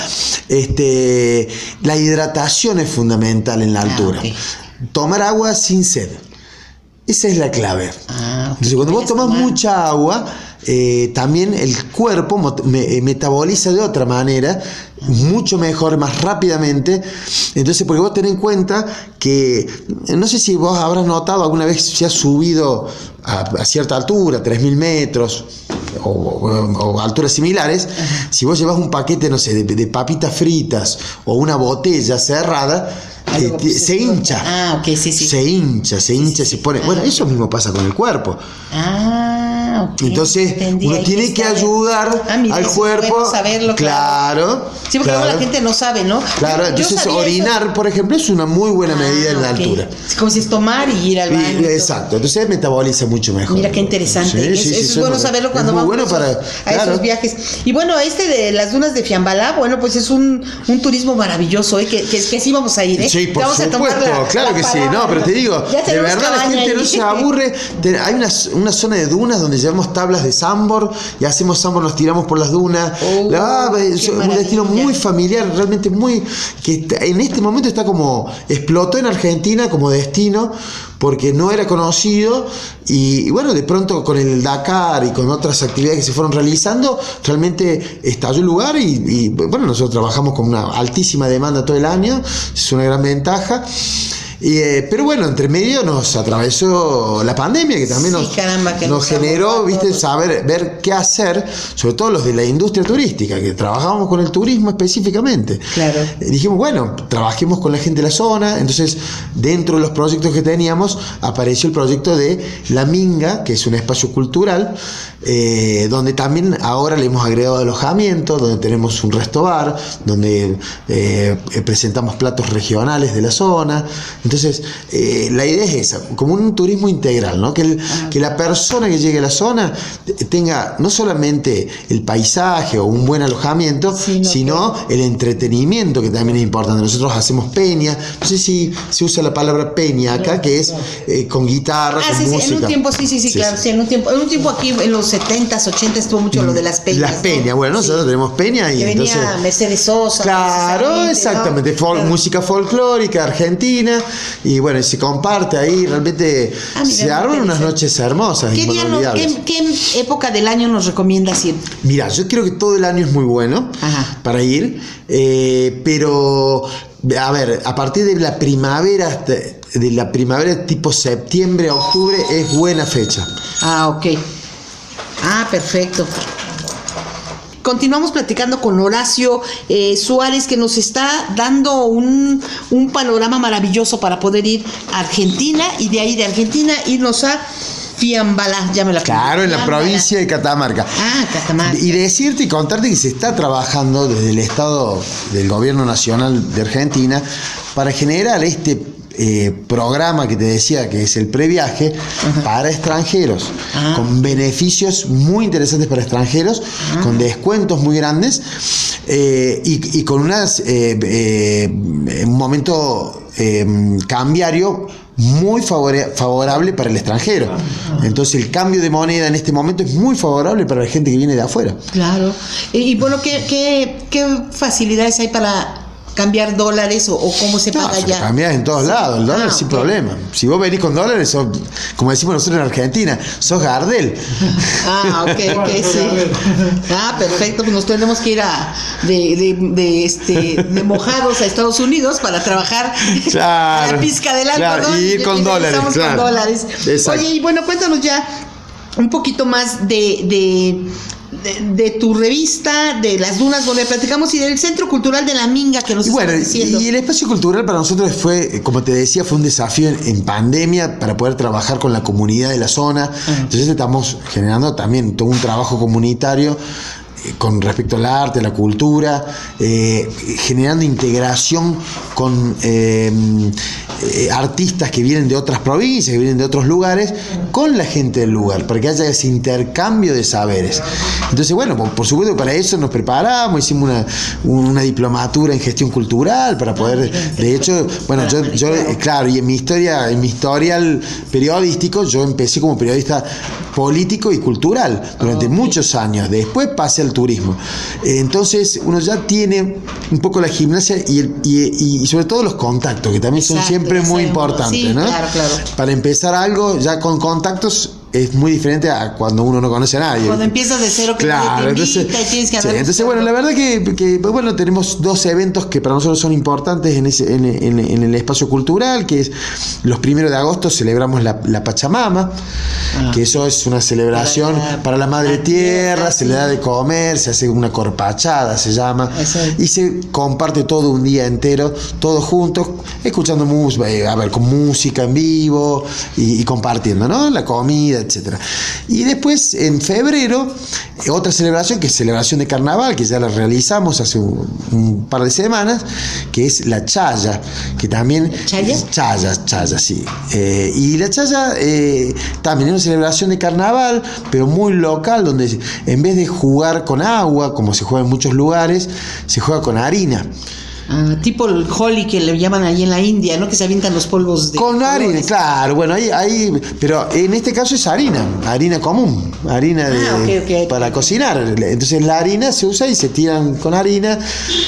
Este, la hidratación es fundamental en la Ah, altura. Tomar agua sin sed. Esa es la clave. Ah. Entonces, cuando vos tomas tomar. mucha agua, eh, también el cuerpo me- eh, metaboliza de otra manera, mucho mejor, más rápidamente. Entonces, porque vos tenés en cuenta que, no sé si vos habrás notado alguna vez si has subido a, a cierta altura, 3.000 metros. O, o- o alturas similares, si vos llevas un paquete, no sé, de, de papitas fritas o una botella cerrada, Ah, te- pues, se hincha. Ah, ok, sí, sí. Se hincha, se hincha, se pone. Bueno, eso mismo pasa con el cuerpo. Ah, ok. Entonces, uno tiene que ayudar Ah, mira, al es cuerpo. bueno saberlo, claro. Sí, porque luego claro. la gente no sabe, ¿no? Claro, entonces sabía eso. orinar, por ejemplo, es una muy buena medida en la Ah, ok. altura. Es como si es tomar y ir al baño. y exacto, entonces metaboliza mucho mejor. Mira qué interesante. Sí, Es- sí, eso sí, es bueno muy- saberlo es cuando vamos bueno a, esos, para, a claro. esos viajes. Y bueno, este de las dunas de Fiambalá, bueno, pues es un, un turismo maravilloso, ¿eh? que, que, que sí vamos a ir. ¿eh? Sí, por Vamos supuesto, la- claro la que sí, palabra. no, pero te digo, Ya de verdad la gente no se aburre. Hay una, una zona de dunas donde llevamos tablas de sambor y hacemos sambor, nos tiramos por las dunas. Oh, es un destino muy familiar, realmente muy. que en este momento está como. explotó en Argentina como destino porque no era conocido y, y bueno, de pronto con el Dakar y con otras actividades que se fueron realizando, realmente estalló el lugar y, y, bueno, nosotros trabajamos con una altísima demanda todo el año, es una gran ventaja. Y, eh, pero bueno, entre medio nos atravesó la pandemia que también Sí, nos, caramba, que nos nos generó, viste, saber, ver qué hacer, sobre todo los de la industria turística, que trabajamos con el turismo específicamente. Claro. Eh, dijimos, bueno, trabajemos con la gente de la zona, entonces dentro de los proyectos que teníamos apareció el proyecto de La Minga, que es un espacio cultural, eh, donde también ahora le hemos agregado alojamiento, donde tenemos un resto bar, donde eh, presentamos platos regionales de la zona. Entonces, eh, la idea es esa, como un turismo integral, ¿no? que, el- que la persona que llegue a la zona eh, tenga no solamente el paisaje o un buen alojamiento, Sino sino el entretenimiento, que también es importante. Nosotros hacemos peña, no sé si se usa la palabra peña acá, que es eh, con guitarra, Ah, con sí, sí, música. en un tiempo, sí, sí, sí, claro, sí, en un tiempo, en un tiempo aquí en los 70s, 80s estuvo mucho lo de las peñas. Las ¿no? peñas, bueno, nosotros tenemos peña y Que venía entonces... Mercedes Sosa. Claro, exactamente, ¿no? fol- Claro. música folclórica argentina y bueno, y se comparte ahí, realmente Ah, mira, se arman unas noches hermosas, ¿Qué, día no- inolvidables. qué, qué época del año nos recomiendas ir? Mira, yo creo que todo el año es muy bueno Ajá. para ir, eh, pero a ver, a partir de la primavera, hasta- de la primavera tipo septiembre, octubre, es buena fecha. Ah, ok. Ah, perfecto. Continuamos platicando con Horacio eh, Suárez, que nos está dando un, un panorama maravilloso para poder ir a Argentina y de ahí de Argentina irnos a Fiambalá. Ya me la Claro, en la Fiambalá. provincia de Catamarca. Ah, Catamarca. Y decirte y contarte que se está trabajando desde el Estado del Gobierno Nacional de Argentina para generar este eh, programa que te decía que es el previaje para extranjeros, Ah. con beneficios muy interesantes para extranjeros, con descuentos muy grandes eh, y, y con unas eh, un momento cambiario muy favorable para el extranjero. Entonces el cambio de moneda en este momento es muy favorable para la gente que viene de afuera. Claro. Y, y bueno, ¿qué, qué, ¿qué facilidades hay para cambiar dólares o, o cómo se No, paga ya? cambias en todos lados, el dólar Ah, sin problema. Si vos venís con dólares, sos, como decimos nosotros en Argentina, sos Gardel. Ah, ok, ok, sí. Ah, perfecto, pues nos tenemos que ir a, de, de, de, este, de mojados a Estados Unidos para trabajar Claro, a la pizca del claro, algodón y ir con dólares, claro. con dólares. Exacto. Oye, y bueno, cuéntanos ya un poquito más de, de de, tu revista, de las dunas donde platicamos y del Centro Cultural de la Minga que nos y bueno, diciendo. Y el espacio cultural para nosotros fue, como te decía, fue un desafío en, pandemia para poder trabajar con la comunidad de la zona. Entonces estamos generando también todo un trabajo comunitario con respecto al arte, la cultura, eh, generando integración con eh, eh, artistas que vienen de otras provincias, que vienen de otros lugares, con la gente del lugar, para que haya ese intercambio de saberes. Entonces, bueno, por, supuesto para eso nos preparamos, hicimos una, una, diplomatura en gestión cultural para poder, de hecho, bueno, yo, yo, claro, y en mi historia, en mi historial periodístico, yo empecé como periodista político y cultural durante muchos años. Después pasé al turismo. Entonces uno ya tiene un poco la gimnasia y, sobre todo los contactos, que también son siempre muy importantes. ¿no? Para empezar algo, ya con contactos es muy diferente a cuando uno no conoce a nadie. Cuando empiezas de cero, que claro, entonces, tienes que entonces bueno, la verdad que, bueno, tenemos dos eventos que para nosotros son importantes en, ese, en, el espacio cultural, que es los primeros de agosto celebramos la, Pachamama, ah. que eso es una celebración para la, Madre Tierra, se le da de comer, se hace una corpachada, se llama, y se comparte todo un día entero, todos juntos, escuchando música, eh, a ver, con música en vivo y, y compartiendo, ¿no? La comida etcétera. Y después, en febrero, otra celebración, que es celebración de carnaval, que ya la realizamos hace un, par de semanas, que es la Chaya, que también... ¿Chaya? Chaya, Chaya, sí. Eh, y la Chaya eh, también es una celebración de carnaval, pero muy local, donde en vez de jugar con agua, como se juega en muchos lugares, se juega con harina. Ah, tipo el holly que le llaman ahí en la India, ¿no? Que se avientan los polvos de. Con harina, claro. Bueno, ahí, ahí. Pero en este caso es harina, harina común, harina de, ah, para cocinar. Entonces la harina se usa y se tiran con harina.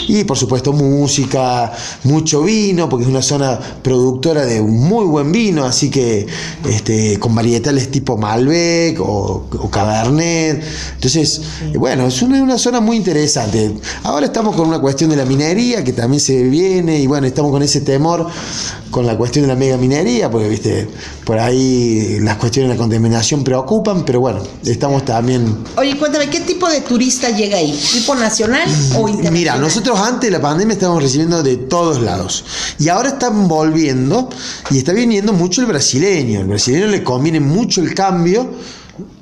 Y por supuesto, música, mucho vino, porque es una zona productora de muy buen vino, así que este, con varietales tipo Malbec o, Cabernet. Entonces, bueno, es una, una zona muy interesante. Ahora estamos con una cuestión de la minería que también se viene y bueno, estamos con ese temor con la cuestión de la mega minería, porque viste, por ahí las cuestiones de la contaminación preocupan, pero bueno, estamos también... Oye, cuéntame, ¿qué tipo de turista llega ahí? ¿Tipo nacional o internacional? Mira, nosotros antes de la pandemia estábamos recibiendo de todos lados y ahora están volviendo y está viniendo mucho el brasileño, el brasileño le conviene mucho el cambio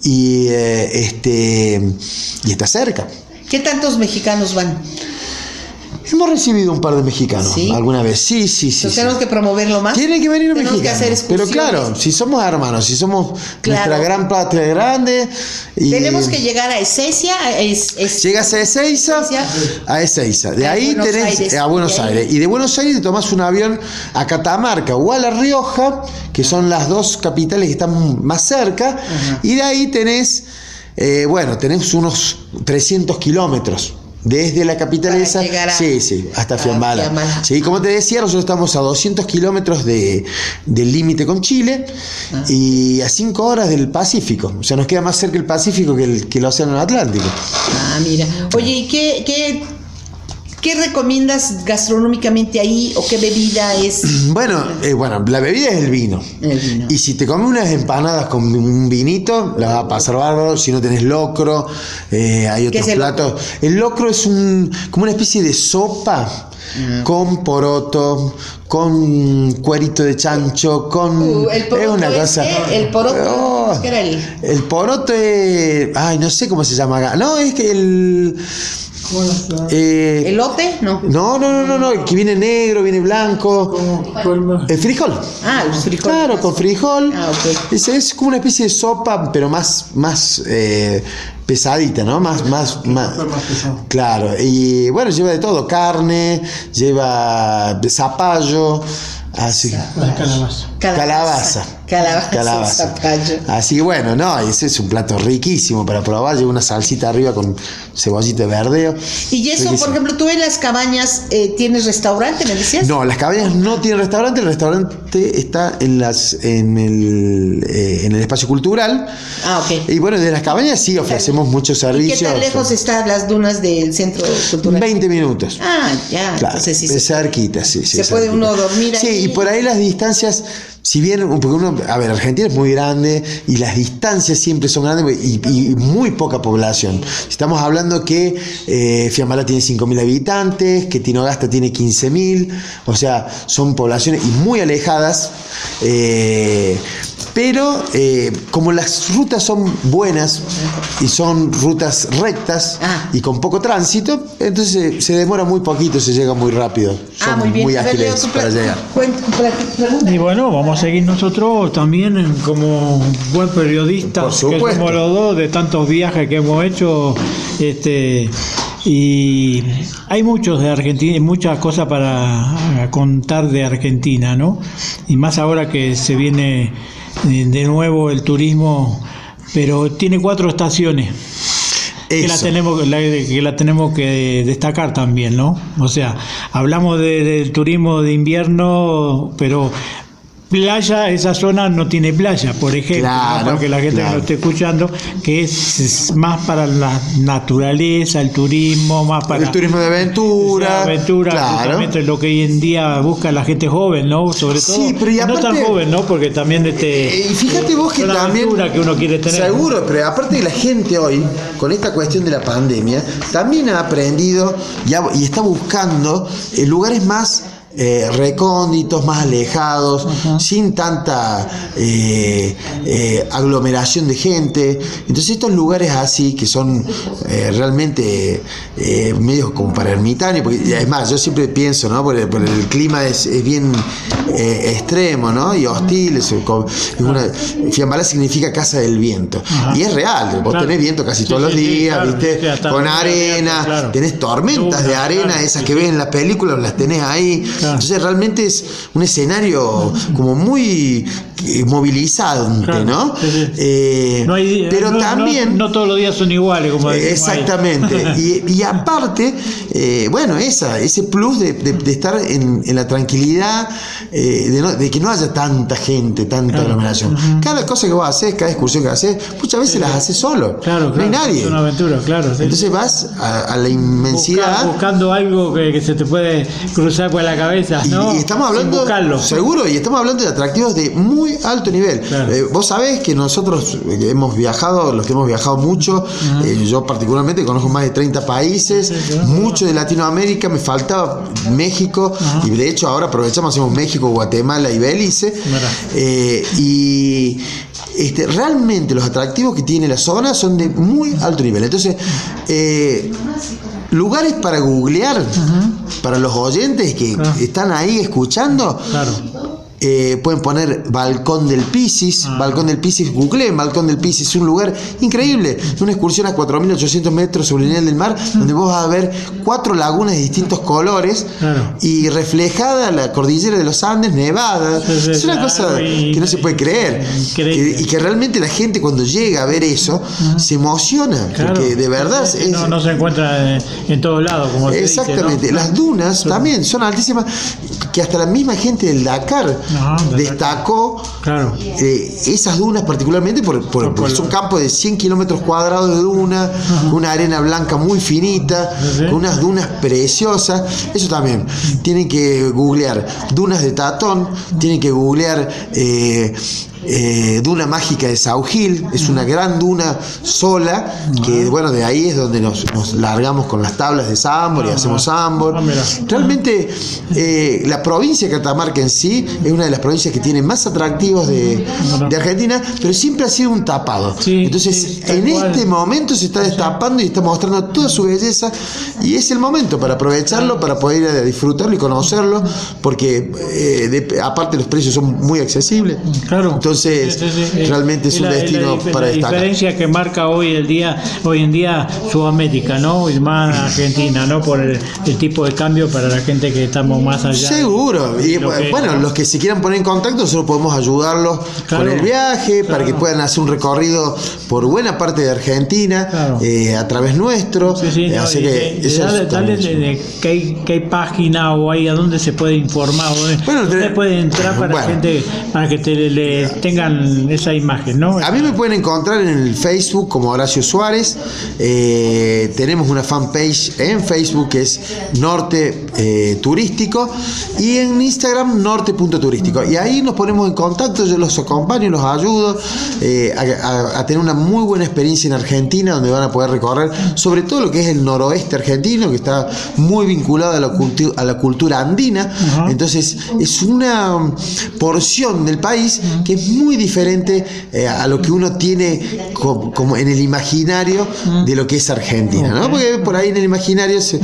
y, eh, este, y está cerca. ¿Qué tantos mexicanos van? Hemos recibido un par de mexicanos alguna vez. Sí, sí, sí. tenemos que promoverlo más. Tienen que venir los mexicanos. Pero claro, si somos hermanos, si somos nuestra gran patria grande. tenemos que llegar a Ezeiza. Llegas a Ezeiza, a Ezeiza. De ahí tenés a Buenos Aires. Y de Buenos Aires te tomas un avión a Catamarca o a La Rioja, que son las dos capitales que están más cerca. Y de ahí tenés, eh, bueno, tenés unos 300 kilómetros desde la capital esa, sí, sí, hasta Fiambala. Sí, como te decía, nosotros estamos a 200 kilómetros de, del límite con Chile ah. y a 5 horas del Pacífico. O sea, nos queda más cerca el Pacífico que el, que el Océano Atlántico. Ah, mira. Oye, ¿y qué, qué ¿Qué recomiendas gastronómicamente ahí o qué bebida es? Bueno, eh, bueno, la bebida es el vino. el vino. Y si te comes unas empanadas con un vinito, la va a pasar bárbaro. Si no tenés locro, eh, hay otros platos. El locro es un, como una especie de sopa. Mm. Con poroto, con cuerito de chancho, con. Uh, el poroto es una cosa. el poroto. Oh, ¿Qué era el? El poroto es. Ay, no sé cómo se llama No, es que el. Eh, ¿Elote? No. No, no, no, no, que viene negro, viene blanco. El frijol. Ah, el frijol. Claro, con frijol. Ah, es, como una especie de sopa, pero más, más eh, pesadita, ¿no? Más, más, más. Claro. Y bueno, lleva de todo: carne, lleva zapallo. Así. Calabaza. Calabaza. Calabaza. Así que bueno, no, ese es un plato riquísimo para probar. Lleva una salsita arriba con cebollita de verdeo. Y eso, por ejemplo, tú en las cabañas eh, tienes restaurante, me decías. No, las cabañas no tienen restaurante. El restaurante está en las en el, eh, en el espacio cultural. Ah, ok. Y bueno, de las cabañas sí ofrecemos muchos servicios. ¿Y qué tan lejos están las dunas del centro cultural? 20 minutos. Ah, ya. Claro, entonces sí. cerquita, sí, sí. Se puede uno dormir ahí. Sí, y por ahí las distancias si bien, porque uno, a ver, Argentina es muy grande y las distancias siempre son grandes y, y muy poca población. Estamos hablando que eh, Fiamala tiene 5.000 habitantes, que Tinogasta tiene 15.000, o sea, son poblaciones y muy alejadas. eh, pero eh, como las rutas son buenas y son rutas rectas Ah. y con poco tránsito, entonces se, se demora muy poquito, se llega muy rápido. Son Ah, muy bien. Ver, ágiles para llegar. Y bueno, vamos seguir nosotros también como buen periodista, que somos los dos de tantos viajes que hemos hecho. Este, y hay muchos de Argentina, muchas cosas para contar de Argentina, ¿no? Y más ahora que se viene eh, de nuevo el turismo, pero tiene cuatro estaciones que la tenemos la- que la tenemos que destacar también no o sea hablamos de- del turismo de invierno pero playa esa zona no tiene playa por ejemplo ¿no? Claro, que la gente que lo esté escuchando que es, es más para la naturaleza el turismo más para El turismo de aventura, aventura claro. lo que hoy en día busca la gente joven no sobre todo Sí, pero y no tan aparte- joven no porque también este Eh, Y fíjate vos que también. que uno quiere tener Seguro, pero aparte de la gente hoy, con esta cuestión de la pandemia, también ha aprendido y, ha- y está buscando eh, lugares más. Eh, recónditos, más alejados, sin tanta eh, eh, aglomeración de gente. Entonces estos lugares así, que son eh, realmente medios como para ermitaños, porque es más, yo siempre pienso, ¿no? Por el, clima es, es bien extremo, ¿no? Y hostil, es, una, Fiambalá significa casa del viento. Y es real, vos Claro. tenés viento casi Sí, todos los sí, días, claro. ¿viste? Sí, Con arena, claro. tenés tormentas de arena, esas que ves en las películas, las tenés ahí. Claro. Entonces realmente es un escenario como muy eh, movilizante, Claro. ¿no? Sí, sí. Eh, No hay- pero no- no- también... No, todos los días son iguales, como. Exactamente. Y, y aparte, eh, bueno, esa, ese plus de, de- de estar en, en la tranquilidad, eh, de, no- de que no haya tanta gente, tanta aglomeración. Cada cosa que vos haces, cada excursión que haces, muchas veces las haces solo. Claro, no claro. hay nadie. Es una aventura, claro. sí. Entonces vas a, a la inmensidad. Busca- buscando algo que, que se te puede cruzar por la cabeza, Y, ¿no? y estamos hablando, seguro, y estamos hablando de atractivos de muy alto nivel. Claro. Eh, vos sabés que nosotros eh, hemos viajado, los que hemos viajado mucho, eh, yo particularmente conozco más de 30 países, Sí, sí, sí. mucho de Latinoamérica, me faltaba México, y de hecho ahora aprovechamos, hacemos México, Guatemala y Belice. Eh, y este, realmente los atractivos que tiene la zona son de muy alto nivel. Entonces, eh, lugares para googlear para los oyentes que Ah. están ahí escuchando. Claro. Eh, pueden poner Balcón del Pisis, Ah. Balcón del Pisis, googleen Balcón del Pisis, es un lugar increíble, una excursión a 4.800 metros sobre el nivel del mar, donde vos vas a ver cuatro lagunas de distintos colores Claro. y reflejada la cordillera de los Andes, nevada, es una claro, cosa y- que no se puede creer, Increíble. y, que realmente la gente cuando llega a ver eso, se emociona, Claro. porque de verdad es, no, no se encuentra en, en todos lados, como se dice, ¿no? Exactamente, las dunas también son altísimas, que hasta la misma gente del Dakar Ajá, destacó Claro. eh, esas dunas particularmente por, por- Por- porque por- son campos de 100 kilómetros cuadrados de duna, una arena blanca muy finita, Sí. con unas dunas preciosas. Eso también. Tienen que googlear dunas de Tatón, tienen que googlear eh, eh, Duna Mágica de Saugil, es una gran duna sola, que bueno, de ahí es donde nos, nos largamos con las tablas de Sambor y hacemos Sambor. ah. Realmente eh, la provincia de Catamarca en sí es una de las provincias que tiene más atractivos de, de Argentina, pero siempre ha sido un tapado. Entonces, en este momento se está destapando y está mostrando toda su belleza y es el momento para aprovecharlo, para poder ir a disfrutarlo y conocerlo, porque eh, de- aparte los precios son muy accesibles. Claro. Entonces, Sí. realmente es un la- destino la, para la destacar. diferencia que marca hoy el día, hoy en día Sudamérica, ¿no? Y más Argentina, ¿no? Por el, el tipo de cambio para la gente que estamos más allá. Seguro. Y Lo que- bueno, los que se quieran poner en contacto, nosotros podemos ayudarlos Claro. con el viaje, para que puedan hacer un recorrido por buena parte de Argentina, Claro. eh, a través nuestro. Sí, sí, Eh, no, así y- que y eso dale, es dale de- qué, hay, qué hay página o ahí a dónde se puede informar, dónde, Bueno, dónde te- puede entrar para bueno. gente para que te le, tengan esa imagen, ¿no? A mí me pueden encontrar en el Facebook como Horacio Suárez. Eh, tenemos una fanpage en Facebook que es Norte eh, Turístico y en Instagram Norte.turístico. Y ahí nos ponemos en contacto, yo los acompaño, los ayudo eh, a, tener una muy buena experiencia en Argentina donde van a poder recorrer sobre todo lo que es el noroeste argentino, que está muy vinculado a la, a la cultura andina. Entonces es una porción del país que es muy diferente a lo que uno tiene como, en el imaginario de lo que es Argentina, ¿no? Porque por ahí en el imaginario se,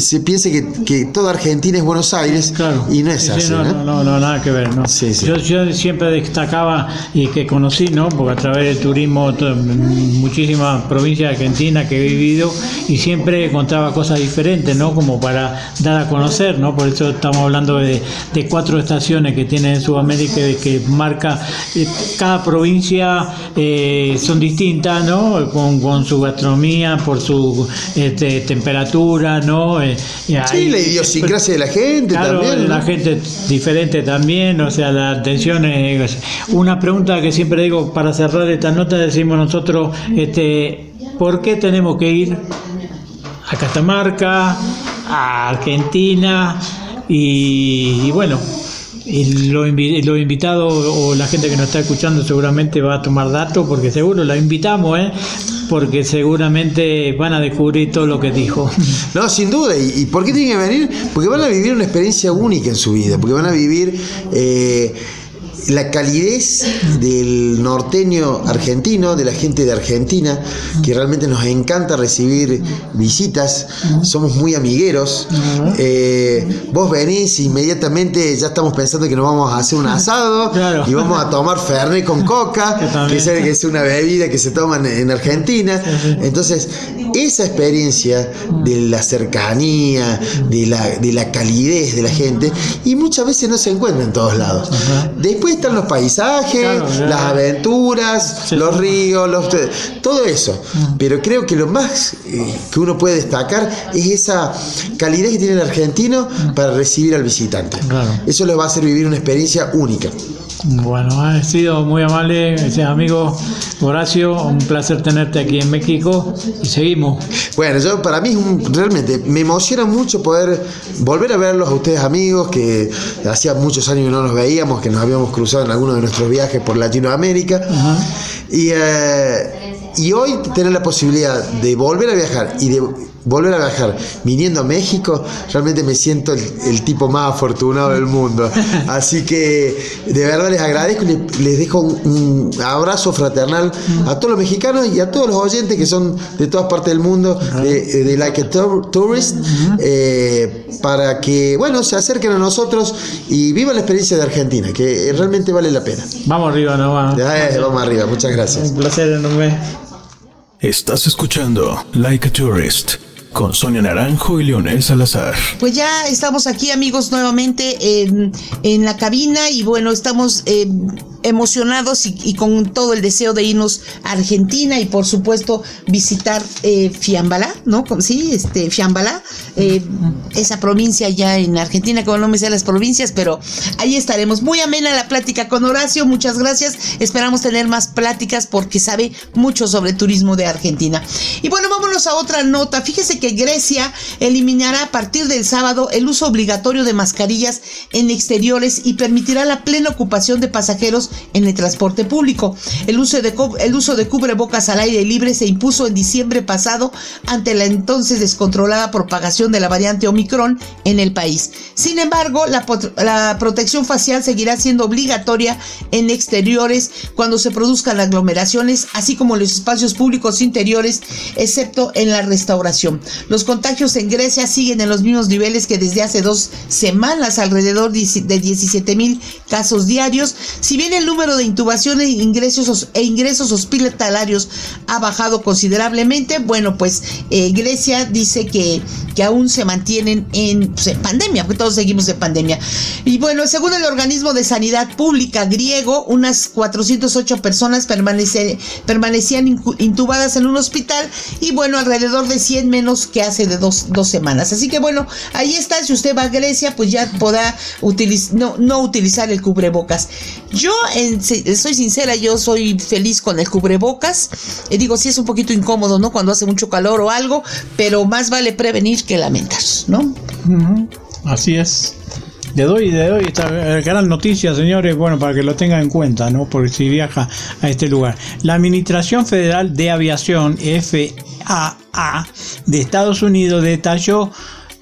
se, piensa que, que, toda Argentina es Buenos Aires y no es así. No, no, no, nada que ver. ¿no? Yo, yo, siempre destacaba y que conocí, ¿no? porque a través del turismo, muchísimas provincias de Argentina que he vivido y siempre encontraba cosas diferentes, ¿no? como para dar a conocer. ¿no? Por eso estamos hablando de, de cuatro estaciones que tiene en Sudamérica que marca cada provincia. Eh, son distintas, ¿no? Con, con, su gastronomía, por su este, temperatura, ¿no? Eh, sí, la idiosincrasia de la gente también. La gente diferente también, o sea, la atención es. Una pregunta que siempre digo para cerrar esta nota, decimos nosotros, este, ¿por qué tenemos que ir a Catamarca, a Argentina? y bueno, y lo, lo invitado o la gente que nos está escuchando seguramente va a tomar datos porque seguro la invitamos, ¿eh? porque seguramente van a descubrir todo lo que dijo. No, sin duda. ¿Y, por qué tienen que venir? Porque van a vivir una experiencia única en su vida, porque van a vivir... Eh, la calidez del norteño argentino, de la gente de Argentina, que realmente nos encanta recibir visitas, somos muy amigueros. Eh, vos venís inmediatamente, ya estamos pensando que nos vamos a hacer un asado y vamos a tomar Fernet con coca, que, es, una bebida que se toma en, Argentina. Entonces, esa experiencia de la cercanía, de la, de la calidez de la gente, y muchas veces no se encuentra en todos lados. Después están los paisajes, las aventuras, los ríos, los, todo eso. Mm. Pero creo que lo más eh, que uno puede destacar es esa calidez que tiene el argentino mm. para recibir al visitante. Eso le va a hacer vivir una experiencia única. Bueno, ha sido muy amable, amigo Horacio, un placer tenerte aquí en México y seguimos. Bueno, yo para mí realmente me emociona mucho poder volver a verlos a ustedes amigos que hacía muchos años que no nos veíamos, que nos habíamos cruzado en algunos de nuestros viajes por Latinoamérica. Y, eh, y hoy tener la posibilidad de volver a viajar y de volver a viajar viniendo a México, realmente me siento el, tipo más afortunado del mundo. Así que de verdad les agradezco y les, dejo un, abrazo fraternal a todos los mexicanos y a todos los oyentes que son de todas partes del mundo, de, Like a Tourist, eh, para que, bueno, se acerquen a nosotros y vivan la experiencia de Argentina, que realmente vale la pena. Vamos arriba, no vamos. vamos arriba, muchas gracias. Un placer enorme. Estás escuchando Like a Tourist con Sonia Naranjo y Leonel Salazar. Pues ya estamos aquí amigos nuevamente en, en la cabina y bueno, estamos... Eh, emocionados y, con todo el deseo de irnos a Argentina y por supuesto visitar eh, Fiambala, ¿no? Sí, este, Fiambala, eh, esa provincia ya en Argentina, como no me sé las provincias, pero ahí estaremos. Muy amena la plática con Horacio, muchas gracias. Esperamos tener más pláticas porque sabe mucho sobre turismo de Argentina. Y bueno, vámonos a otra nota. Fíjese que Grecia eliminará a partir del sábado el uso obligatorio de mascarillas en exteriores y permitirá la plena ocupación de pasajeros en el transporte público. El uso, de, el uso de cubrebocas al aire libre se impuso en diciembre pasado ante la entonces descontrolada propagación de la variante Omicron en el país. Sin embargo, la, la protección facial seguirá siendo obligatoria en exteriores cuando se produzcan aglomeraciones, así como en los espacios públicos interiores, excepto en la restauración. Los contagios en Grecia siguen en los mismos niveles que desde hace dos semanas, alrededor de 17 mil casos diarios. Si bien el número de intubaciones e ingresos, e ingresos hospitalarios ha bajado considerablemente, bueno, pues eh, Grecia dice que, que aún se mantienen pues, en, pandemia, porque todos seguimos en pandemia. Y bueno, según el organismo de sanidad pública griego, unas 408 personas permanecían intubadas en un hospital y bueno, alrededor de 100 menos que hace de dos, semanas. Así que bueno, ahí está, si usted va a Grecia, pues ya podrá no, no utilizar el cubrebocas. Yo soy sincera, yo soy feliz con el cubrebocas. Eh, digo, sí es un poquito incómodo, ¿no? Cuando hace mucho calor o algo, pero más vale prevenir que lamentar, ¿no? Así es. Le doy, le doy esta gran noticia, señores, bueno, para que lo tengan en cuenta, ¿no? Porque si viaja a este lugar. La Administración Federal de Aviación, FAA, de Estados Unidos detalló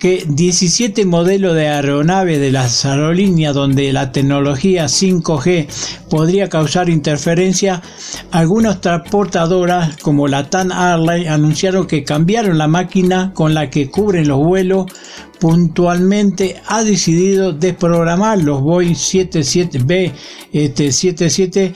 que 17 modelos de aeronaves de las aerolíneas donde la tecnología 5G podría causar interferencia, algunas transportadoras como la TAN Airlines anunciaron que cambiaron la máquina con la que cubren los vuelos puntualmente ha decidido desprogramar los Boeing 77B este, 77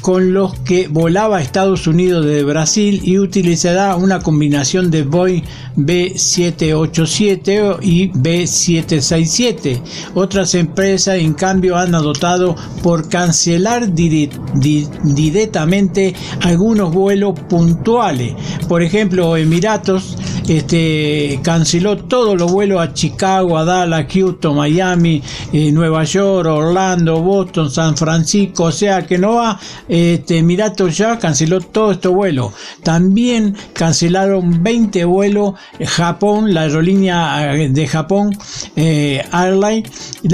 con los que volaba a Estados Unidos desde Brasil y utilizará una combinación de Boeing B787 y B767. Otras empresas, en cambio, han adoptado por cancelar directamente algunos vuelos puntuales. Por ejemplo, Emiratos este, canceló todos los vuelos a Chicago, a Dallas, Houston, Miami, eh, Nueva York, Orlando, Boston, San Francisco, o sea que no va, este, Emiratos ya canceló todos estos vuelos. También cancelaron 20 vuelos Japón, la aerolínea eh, de Japón, eh, Airline,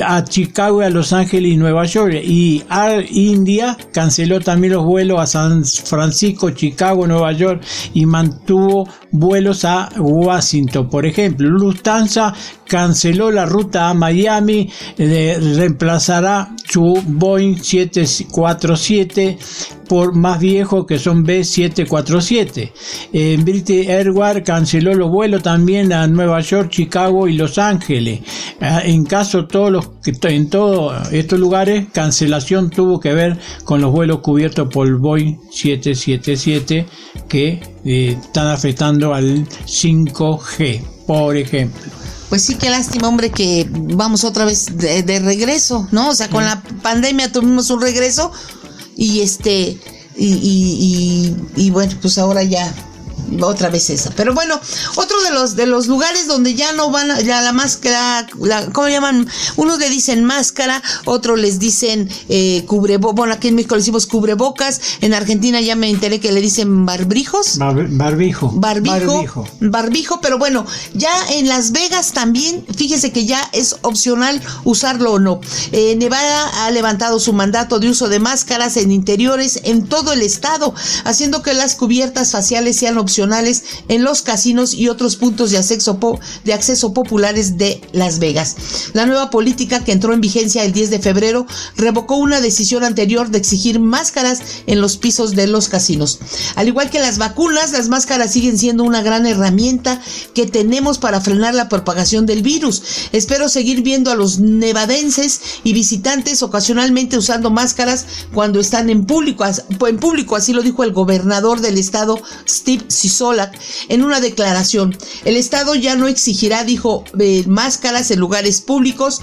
a Chicago, a Los Ángeles y Nueva York. Y Air India canceló también los vuelos a San Francisco, Chicago, Nueva York y mantuvo vuelos a Washington. Por ejemplo, Lufthansa canceló la ruta a Miami, eh, reemplazará su Boeing 747 por más viejo que son B747. En British Airways canceló los vuelos también a Nueva York, Chicago y Los Ángeles. Ah, en caso todos los en todos estos lugares cancelación tuvo que ver con los vuelos cubiertos por Boeing 777 que eh, están afectando al 5G, por ejemplo. Pues sí, qué lástima, hombre, que vamos otra vez de, regreso, ¿no? O sea, con la pandemia tuvimos un regreso y este, y, y, y bueno, pues ahora ya otra vez esa. Pero bueno, otro de los de los lugares donde ya no van, a, ya la máscara, la, ¿cómo llaman? Unos le dicen máscara, otros les dicen eh, cubrebocas. Bueno, aquí en México le decimos cubrebocas. En Argentina ya me enteré que le dicen barbrijos. barbijo. Barbijo. Barbijo. pero bueno, ya en Las Vegas también, fíjese que ya es opcional usarlo o no. Eh, Nevada ha levantado su mandato de uso de máscaras en interiores en todo el estado, haciendo que las cubiertas faciales sean opcionales en los casinos y otros puntos de acceso, de acceso populares de Las Vegas. La nueva política que entró en vigencia el 10 de febrero revocó una decisión anterior de exigir máscaras en los pisos de los casinos. Al igual que las vacunas, las máscaras siguen siendo una gran herramienta que tenemos para frenar la propagación del virus. Espero seguir viendo a los nevadenses y visitantes ocasionalmente usando máscaras cuando están en público, en público así lo dijo el gobernador del estado Steve Solak en una declaración. El Estado ya no exigirá, dijo, eh, máscaras en lugares públicos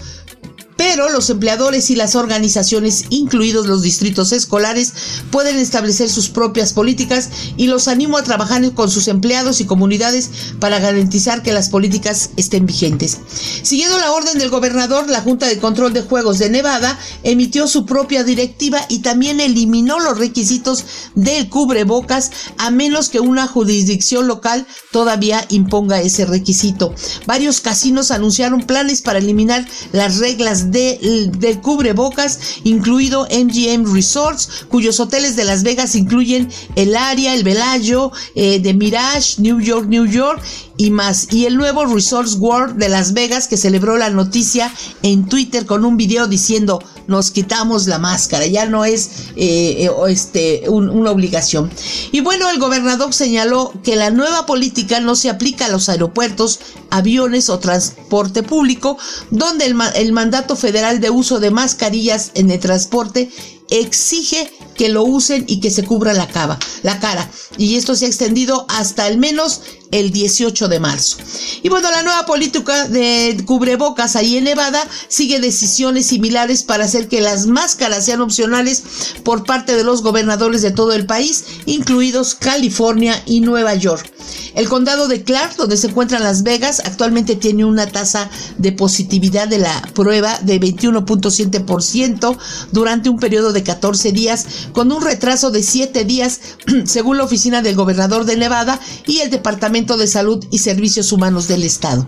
pero los empleadores y las organizaciones, incluidos los distritos escolares, pueden establecer sus propias políticas y los animo a trabajar con sus empleados y comunidades para garantizar que las políticas estén vigentes. Siguiendo la orden del gobernador, la Junta de Control de Juegos de Nevada emitió su propia directiva y también eliminó los requisitos del cubrebocas a menos que una jurisdicción local todavía imponga ese requisito. Varios casinos anunciaron planes para eliminar las reglas de, cubrebocas, incluido MGM Resorts, cuyos hoteles de Las Vegas incluyen el área, el Velayo, eh, de Mirage, New York, New York y más. Y el nuevo Resorts World de Las Vegas que celebró la noticia en Twitter con un video diciendo nos quitamos la máscara, ya no es eh, eh, este, una obligación. Y bueno, el gobernador señaló que la nueva política no se aplica a los aeropuertos, aviones o transporte público, donde el mandato federal de uso de mascarillas en el transporte exige que lo usen y que se cubra la, cava, la cara. Y esto se ha extendido hasta al menos el 18 de marzo. Y bueno, la nueva política de cubrebocas ahí en Nevada sigue decisiones similares para hacer que las máscaras sean opcionales por parte de los gobernadores de todo el país, incluidos California y Nueva York. El condado de Clark, donde se encuentra Las Vegas, actualmente tiene una tasa de positividad de la prueba de 21.7% durante un periodo de 14 días, con un retraso de 7 días, según la oficina del gobernador de Nevada y el Departamento de Salud y Servicios Humanos del Estado.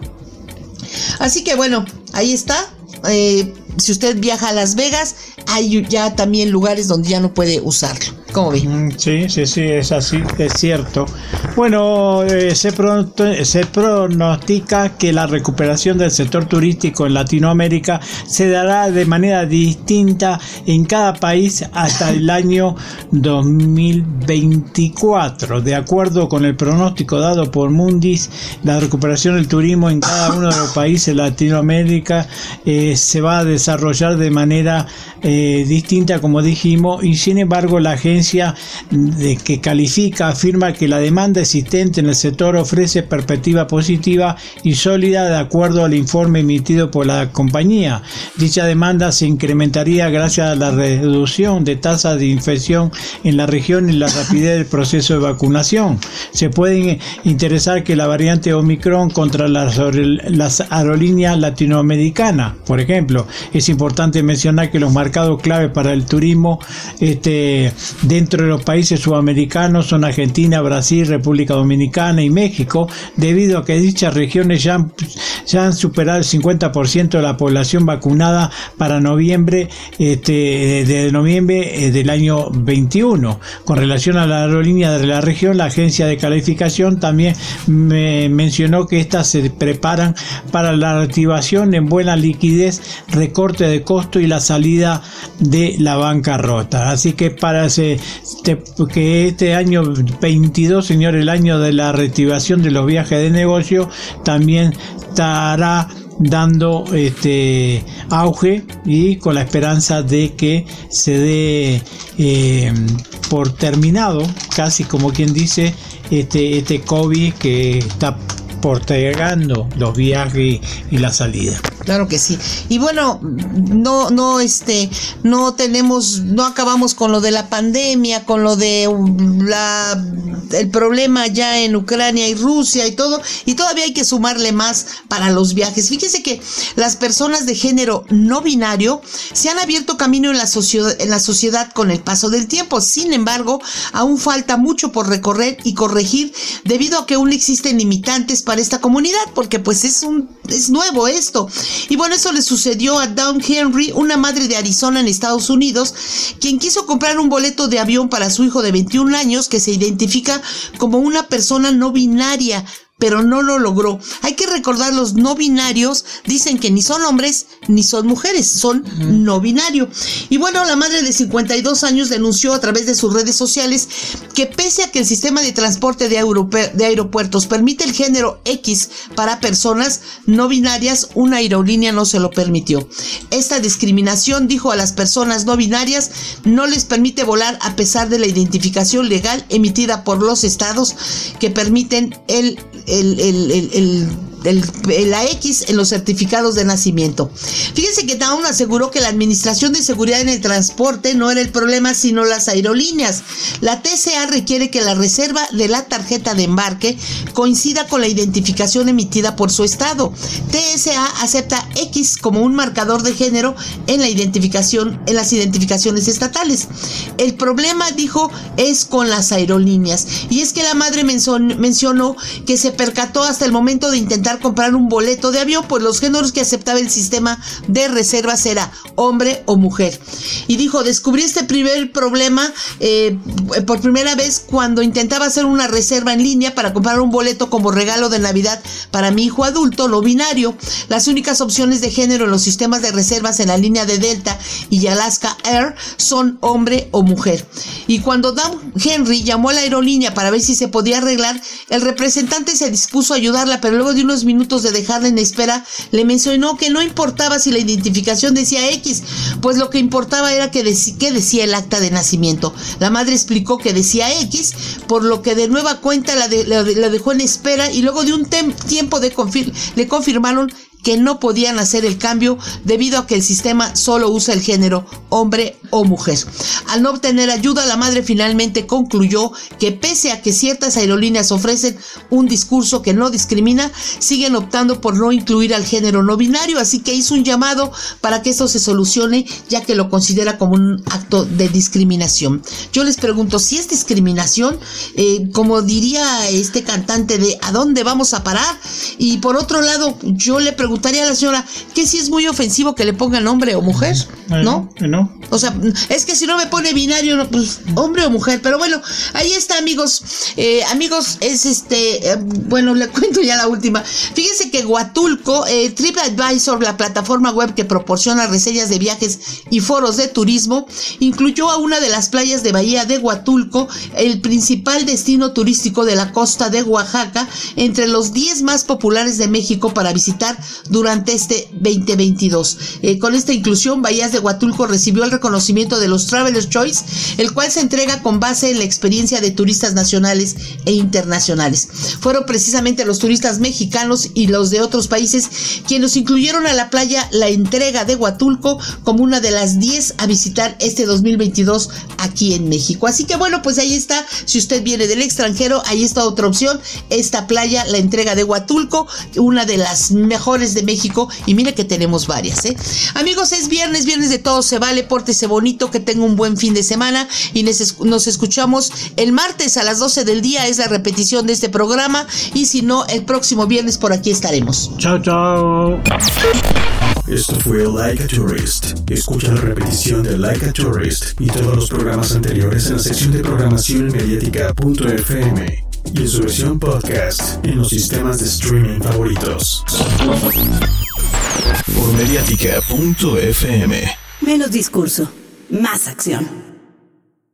Así que bueno, ahí está. Eh, si usted viaja a Las Vegas, hay ya también lugares donde ya no puede usarlo. ¿Cómo ve? Mm, sí, sí, sí, es así, es cierto. Bueno, eh, se, se pronostica que la recuperación del sector turístico en Latinoamérica se dará de manera distinta en cada país hasta el año 2024. De acuerdo con el pronóstico dado por Mundis, la recuperación del turismo en cada uno de los países de Latinoamérica eh, se va a desarrollar de manera eh, distinta, como dijimos, y sin embargo la agencia de que califica afirma que la demanda existente en el sector ofrece perspectiva positiva y sólida de acuerdo al informe emitido por la compañía. Dicha demanda se incrementaría gracias a la reducción de tasas de infección en la región y la rapidez del proceso de vacunación. Se puede interesar que la variante Omicron contra las, las aerolíneas latinoamericanas, por ejemplo, es importante mencionar que los mercados clave para el turismo este, dentro de los países sudamericanos son Argentina, Brasil, República Dominicana y México, debido a que dichas regiones ya han, superado el 50% de la población vacunada para noviembre este, de noviembre eh, del año 21. Con relación a la aerolínea de la región, la agencia de calificación también me mencionó que estas se preparan para la activación en buena liquidez, recorte de costo y la salida de la bancarrota. Así que para que este año 22, señor, el año de la reactivación de los viajes de negocio, también estará dando este auge y con la esperanza de que se dé eh, por terminado casi como quien dice este este COVID que está postergando los viajes y la salida claro que sí. Y bueno, no, no, este, no tenemos, no acabamos con lo de la pandemia, con lo de um, la, el problema ya en Ucrania y Rusia y todo, y todavía hay que sumarle más para los viajes. Fíjese que las personas de género no binario se han abierto camino en la, sociedad, en la sociedad con el paso del tiempo. Sin embargo, aún falta mucho por recorrer y corregir debido a que aún existen limitantes para esta comunidad, porque pues es un, es nuevo esto. Y bueno, eso le sucedió a Dawn Henry, una madre de Arizona en Estados Unidos, quien quiso comprar un boleto de avión para su hijo de 21 años que se identifica como una persona no binaria pero no lo logró. Hay que recordar, los no binarios dicen que ni son hombres ni son mujeres, son no binario. Y bueno, la madre de 52 años denunció a través de sus redes sociales que pese a que el sistema de transporte de, de aeropuertos permite el género X para personas no binarias, una aerolínea no se lo permitió. Esta discriminación, dijo a las personas no binarias, no les permite volar a pesar de la identificación legal emitida por los estados que permiten el el, el, el, la X en los certificados de nacimiento. Fíjense que Down aseguró que la Administración de Seguridad en el Transporte no era el problema, sino las aerolíneas. La TCA requiere que la reserva de la tarjeta de embarque coincida con la identificación emitida por su estado. TSA acepta X como un marcador de género en la identificación, en las identificaciones estatales. El problema, dijo, es con las aerolíneas. Y es que la madre mencionó que se percató hasta el momento de intentar comprar un boleto de avión, pues los géneros que aceptaba el sistema de reservas era hombre o mujer. Y dijo, descubrí este primer problema eh, por primera vez cuando intentaba hacer una reserva en línea para comprar un boleto como regalo de Navidad para mi hijo adulto, lo binario. Las únicas opciones de género en los sistemas de reservas en la línea de Delta y Alaska Air son hombre o mujer. Y cuando Dan Henry llamó a la aerolínea para ver si se podía arreglar, el representante se dispuso a ayudarla, pero luego de unos minutos de dejarla en espera, le mencionó que no importaba si la identificación decía X, pues lo que importaba era que, decía el acta de nacimiento. La madre explicó que decía X, por lo que de nueva cuenta la, dejó en espera y luego de un tiempo de le confirmaron que no podían hacer el cambio debido a que el sistema solo usa el género hombre o mujer. Al no obtener ayuda, la madre finalmente concluyó que pese a que ciertas aerolíneas ofrecen un discurso que no discrimina, siguen optando por no incluir al género no binario, así que hizo un llamado para que esto se solucione, ya que lo considera como un acto de discriminación. Yo les pregunto, si es discriminación, eh, como diría este cantante de ¿a dónde vamos a parar? Y por otro lado, yo le pregunto, preguntaría a la señora que si es muy ofensivo que le pongan hombre o mujer, ¿no? no. O sea, es que si no me pone binario, pues hombre o mujer. Pero bueno, ahí está, amigos. Eh, amigos, es este. Eh, bueno, le cuento ya la última. Fíjense que Huatulco, eh, TripAdvisor, la plataforma web que proporciona reseñas de viajes y foros de turismo, incluyó a una de las playas de Bahía de Huatulco, el principal destino turístico de la costa de Oaxaca, entre los 10 más populares de México para visitar durante este 2022. Eh, con esta inclusión, Bahías de Huatulco recibió el reconocimiento de los Travelers Choice, el cual se entrega con base en la experiencia de turistas nacionales e internacionales. Fueron precisamente los turistas mexicanos y los de otros países quienes incluyeron a la playa la entrega de Huatulco como una de las 10 a visitar este 2022 aquí en México. Así que bueno, pues ahí está. Si usted viene del extranjero, ahí está otra opción. Esta playa, la entrega de Huatulco, una de las mejores de México y mire que tenemos varias, ¿eh? Amigos, es viernes, viernes de todo se vale, pórtese bonito, que tenga un buen fin de semana y nos escuchamos el martes a las 12 del día, es la repetición de este programa y si no, el próximo viernes por aquí estaremos. Chao, chao. Esto fue Like a Tourist. Escucha la repetición de Like a Tourist y todos los programas anteriores en la sección de programación mediática.fm y en su versión podcast en los sistemas de streaming favoritos. Por mediática.fm. Menos discurso, más acción.